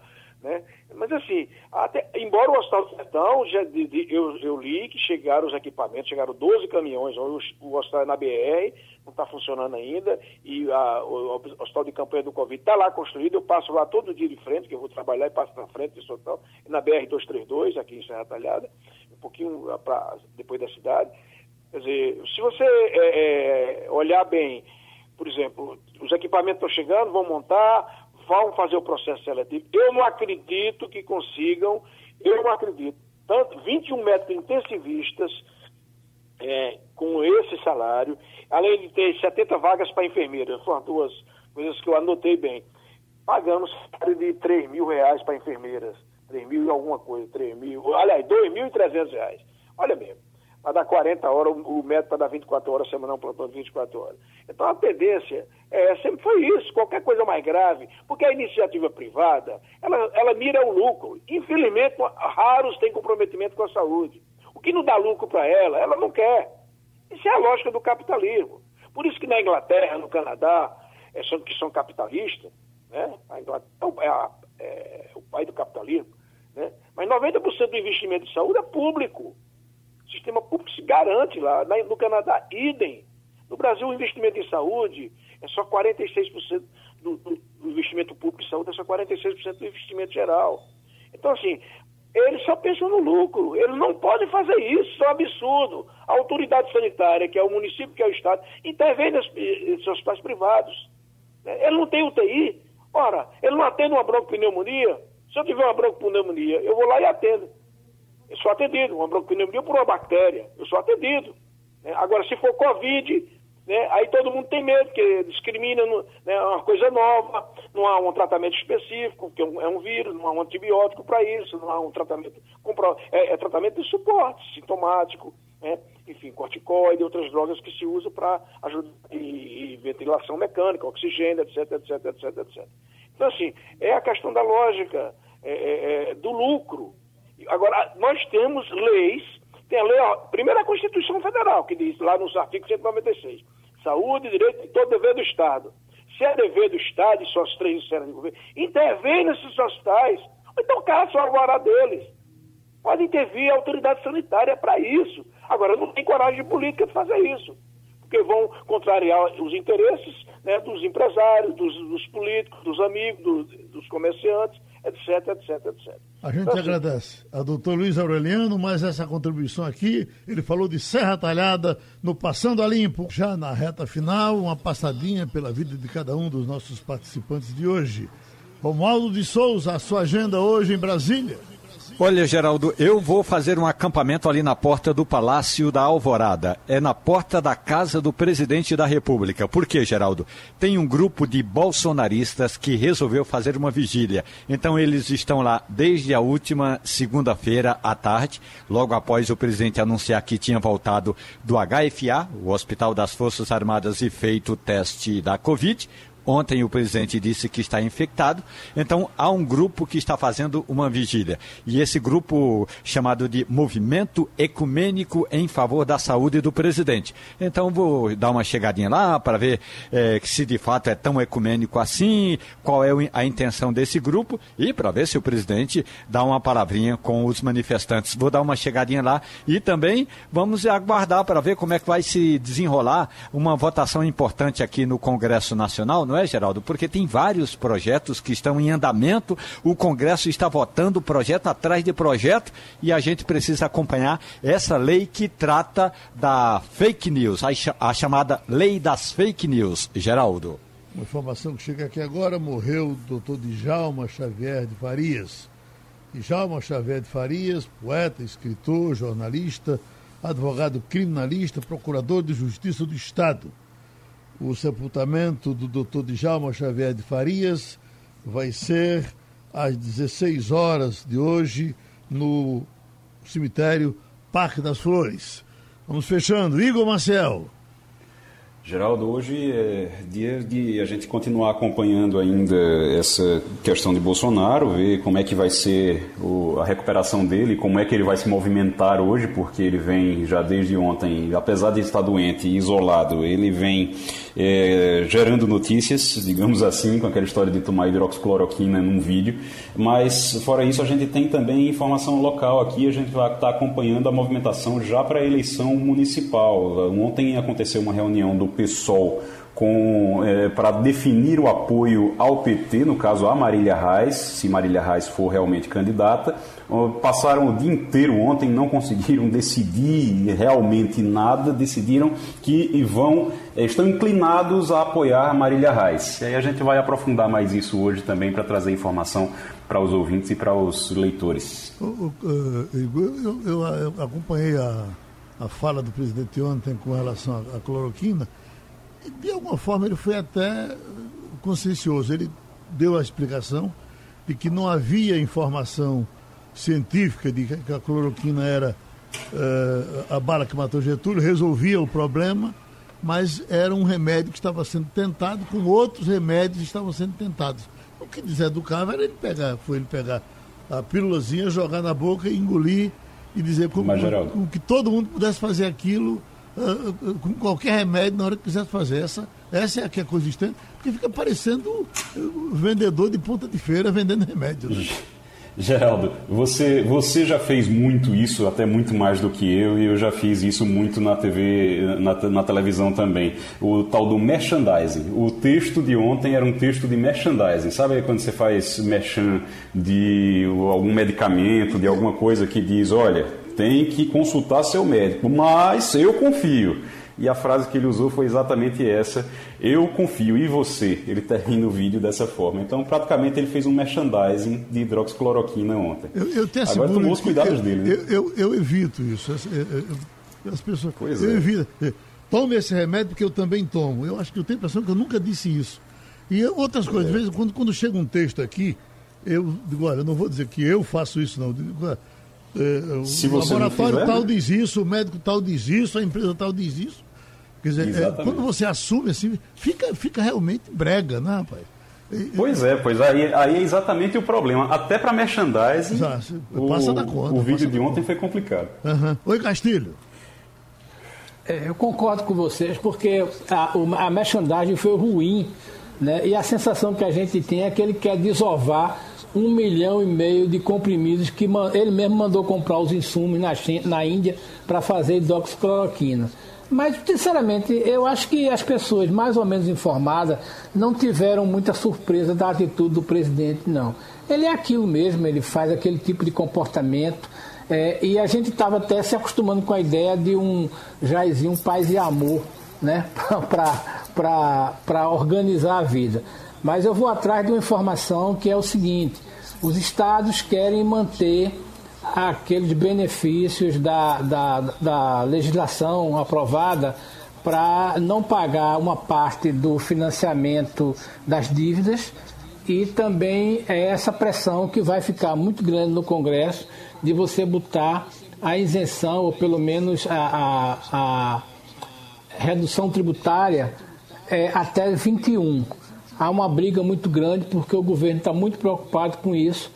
Né? Mas assim, até, embora o Hospital do Sertão, já, de, de, eu, eu, li que chegaram os equipamentos, chegaram 12 caminhões, o, o hospital é na BR, não está funcionando ainda, e a, o, o, Hospital de Campanha do Covid está lá construído, eu passo lá todo dia de frente, que eu vou trabalhar e passo na frente desse hospital, na BR-232, aqui em Serra Talhada, um pouquinho pra, depois da cidade. Quer dizer, se você é, é, olhar bem, por exemplo, os equipamentos estão chegando, vão montar, vão fazer o processo seletivo. Eu não acredito que consigam, eu não acredito. Tanto 21 médicos intensivistas é, com esse salário, além de ter 70 vagas para enfermeiras, foram duas coisas que eu anotei bem. Pagamos de 3 mil reais para enfermeiras, 3 mil e alguma coisa, 3 mil, aliás, 2.300 reais. Olha mesmo para dar 40 horas, o médico para dar 24 horas semanal, um plantão de 24 horas. Então a tendência é, sempre foi isso, qualquer coisa mais grave, porque a iniciativa privada, ela, ela mira o lucro. Infelizmente, raros têm comprometimento com a saúde. O que não dá lucro para ela, ela não quer. Isso é a lógica do capitalismo. Por isso que na Inglaterra, no Canadá, é, são, que são capitalistas, né? a Inglaterra é, a, é o pai do capitalismo, né? mas 90% do investimento em saúde é público. O sistema público se garante lá. No Canadá, idem. No Brasil, o investimento em saúde é só 46% do, do, investimento público em saúde, é só 46% do investimento geral. Então, assim, eles só pensam no lucro. Eles não podem fazer isso, isso é um absurdo. A autoridade sanitária, que é o município, que é o Estado, intervém nos, nos hospitais privados. Né? Ele não tem UTI. Ora, ele não atende uma broncopneumonia. Se eu tiver uma broncopneumonia, eu vou lá e atendo. Eu sou atendido, uma broncopneumonia por uma bactéria, eu sou atendido. Né? Agora, se for Covid, né, aí todo mundo tem medo, porque discrimina, né, é uma coisa nova, não há um tratamento específico, que é um, é um vírus, não há um antibiótico para isso, não há um tratamento. É, é tratamento de suporte, sintomático, né, enfim, corticoide, outras drogas que se usam para ajudar e, e ventilação mecânica, oxigênio, etc, etc, etc, etc. Então, assim, é a questão da lógica, é, é, é do lucro. Agora, nós temos leis, tem a lei, ó, primeiro a Constituição Federal, que diz lá nos artigos 196, saúde, direito e todo dever do Estado. Se é dever do Estado, e suas três esferas de governo, intervém nesses hospitais, então caça o alvará deles. Pode intervir a autoridade sanitária para isso. Agora, não tem coragem política de fazer isso, porque vão contrariar os interesses né, dos empresários, dos, dos políticos, dos amigos, do, dos comerciantes etc, etc, etc. A gente então, agradece a doutor Luiz Aureliano, mais essa contribuição aqui. Ele falou de Serra Talhada no Passando a Limpo. Já na reta final, uma passadinha pela vida de cada um dos nossos participantes de hoje. Romualdo de Souza, a sua agenda hoje em Brasília. Olha, Geraldo, eu vou fazer um acampamento ali na porta do Palácio da Alvorada. É na porta da casa do presidente da República. Por quê, Geraldo? Tem um grupo de bolsonaristas que resolveu fazer uma vigília. Então eles estão lá desde a última segunda-feira à tarde, logo após o presidente anunciar que tinha voltado do HFA, o Hospital das Forças Armadas, e feito o teste da Covid. Ontem o presidente disse que está infectado, então há um grupo que está fazendo uma vigília. E esse grupo chamado de Movimento Ecumênico em Favor da Saúde do Presidente. Então vou dar uma chegadinha lá para ver é, se de fato é tão ecumênico assim, qual é a intenção desse grupo e para ver se o presidente dá uma palavrinha com os manifestantes. Vou dar uma chegadinha lá e também vamos aguardar para ver como é que vai se desenrolar uma votação importante aqui no Congresso Nacional, não é? É, Geraldo? Porque tem vários projetos que estão em andamento, o Congresso está votando projeto atrás de projeto e a gente precisa acompanhar essa lei que trata da fake news, a chamada Lei das Fake News. Geraldo. Uma informação que chega aqui agora: morreu o doutor Djalma Xavier de Farias. Djalma Xavier de Farias, poeta, escritor, jornalista, advogado criminalista, procurador de justiça do Estado o sepultamento do Dr. Djalma Xavier de Farias vai ser às 16 horas de hoje no cemitério Parque das Flores. Vamos fechando. Igor Marcel. Geraldo, hoje é dia de a gente continuar acompanhando ainda essa questão de Bolsonaro, ver como é que vai ser o, a recuperação dele, como é que ele vai se movimentar hoje, porque ele vem já desde ontem, apesar de estar doente e isolado, ele vem é, gerando notícias, digamos assim, com aquela história de tomar hidroxicloroquina num vídeo. Mas, fora isso, a gente tem também informação local aqui, a gente vai estar acompanhando a movimentação já para a eleição municipal. Ontem aconteceu uma reunião do PSOL é, para definir o apoio ao PT, no caso a Marília Reis, se Marília Reis for realmente candidata. Passaram o dia inteiro ontem, não conseguiram decidir realmente nada, decidiram que vão, é, estão inclinados a apoiar a Marília Reis. E aí a gente vai aprofundar mais isso hoje também para trazer informação para os ouvintes e para os leitores. Eu, eu, eu, eu acompanhei a, a fala do presidente ontem com relação à cloroquina de alguma forma ele foi até consciencioso. Ele deu a explicação de que não havia informação científica de que a cloroquina era uh, a bala que matou Getúlio, resolvia o problema, mas era um remédio que estava sendo tentado, com outros remédios que estavam sendo tentados. O que deseducava era ele pegar, foi ele pegar a pílulazinha, jogar na boca, engolir e dizer como, como que todo mundo pudesse fazer aquilo com qualquer remédio na hora que quisesse fazer. Essa, essa é a que é consistente, porque fica parecendo vendedor de ponta de feira vendendo remédios. Geraldo, você, você já fez muito isso, até muito mais do que eu, e eu já fiz isso muito na TV, na, na televisão também. O tal do merchandising. O texto de ontem era um texto de merchandising. Sabe quando você faz merchan de algum medicamento, de alguma coisa que diz, olha, tem que consultar seu médico, mas eu confio. E a frase que ele usou foi exatamente essa: Eu confio, e você? Ele termina o vídeo dessa forma. Então, praticamente, ele fez um merchandising de hidroxicloroquina ontem. Eu, eu te Agora tomou os cuidados dele. Né? Eu, eu, eu, evito isso. As, as pessoas. Pois eu é. evito. Tome esse remédio porque eu também tomo. Eu acho que eu tenho a impressão que eu nunca disse isso. E outras coisas, é. vezes, quando, quando chega um texto aqui, eu digo, olha, eu não vou dizer que eu faço isso, não. Eu digo, é, Se o laboratório tal né? diz isso, o médico tal diz isso, a empresa tal diz isso. Quer dizer, é, quando você assume assim, fica, fica realmente brega, né, rapaz? Pois é, pois aí, aí é exatamente o problema. Até para merchandising, passa o, da conta, o vídeo de ontem foi complicado. Uhum. Oi, Castilho. É, eu concordo com vocês, porque a, a merchandising foi ruim, né? e a sensação que a gente tem é que ele quer desovar um milhão e meio de comprimidos que ele mesmo mandou comprar os insumos na, na Índia para fazer hidroxicloroquina. Mas, sinceramente, eu acho que as pessoas mais ou menos informadas não tiveram muita surpresa da atitude do presidente, não. Ele é aquilo mesmo, ele faz aquele tipo de comportamento. É, e a gente estava até se acostumando com a ideia de um Jairzinho paz e amor, né? para organizar a vida. Mas eu vou atrás de uma informação que é o seguinte: os estados querem manter aqueles benefícios da, da, da legislação aprovada para não pagar uma parte do financiamento das dívidas e também é essa pressão que vai ficar muito grande no Congresso de você botar a isenção ou pelo menos a, a, a redução tributária é, até 21 há uma briga muito grande porque o governo está muito preocupado com isso.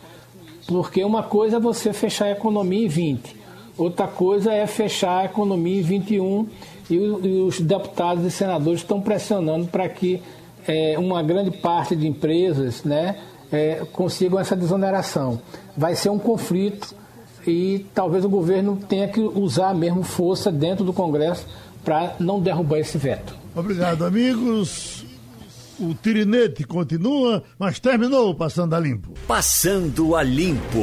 Porque uma coisa é você fechar a economia em 20, outra coisa é fechar a economia em 21 e, os deputados e senadores estão pressionando para que é, uma grande parte de empresas né, é, consigam essa desoneração. Vai ser um conflito e talvez o governo tenha que usar mesmo força dentro do Congresso para não derrubar esse veto. Obrigado, amigos. O tirinete continua, mas terminou Passando a Limpo. Passando a Limpo.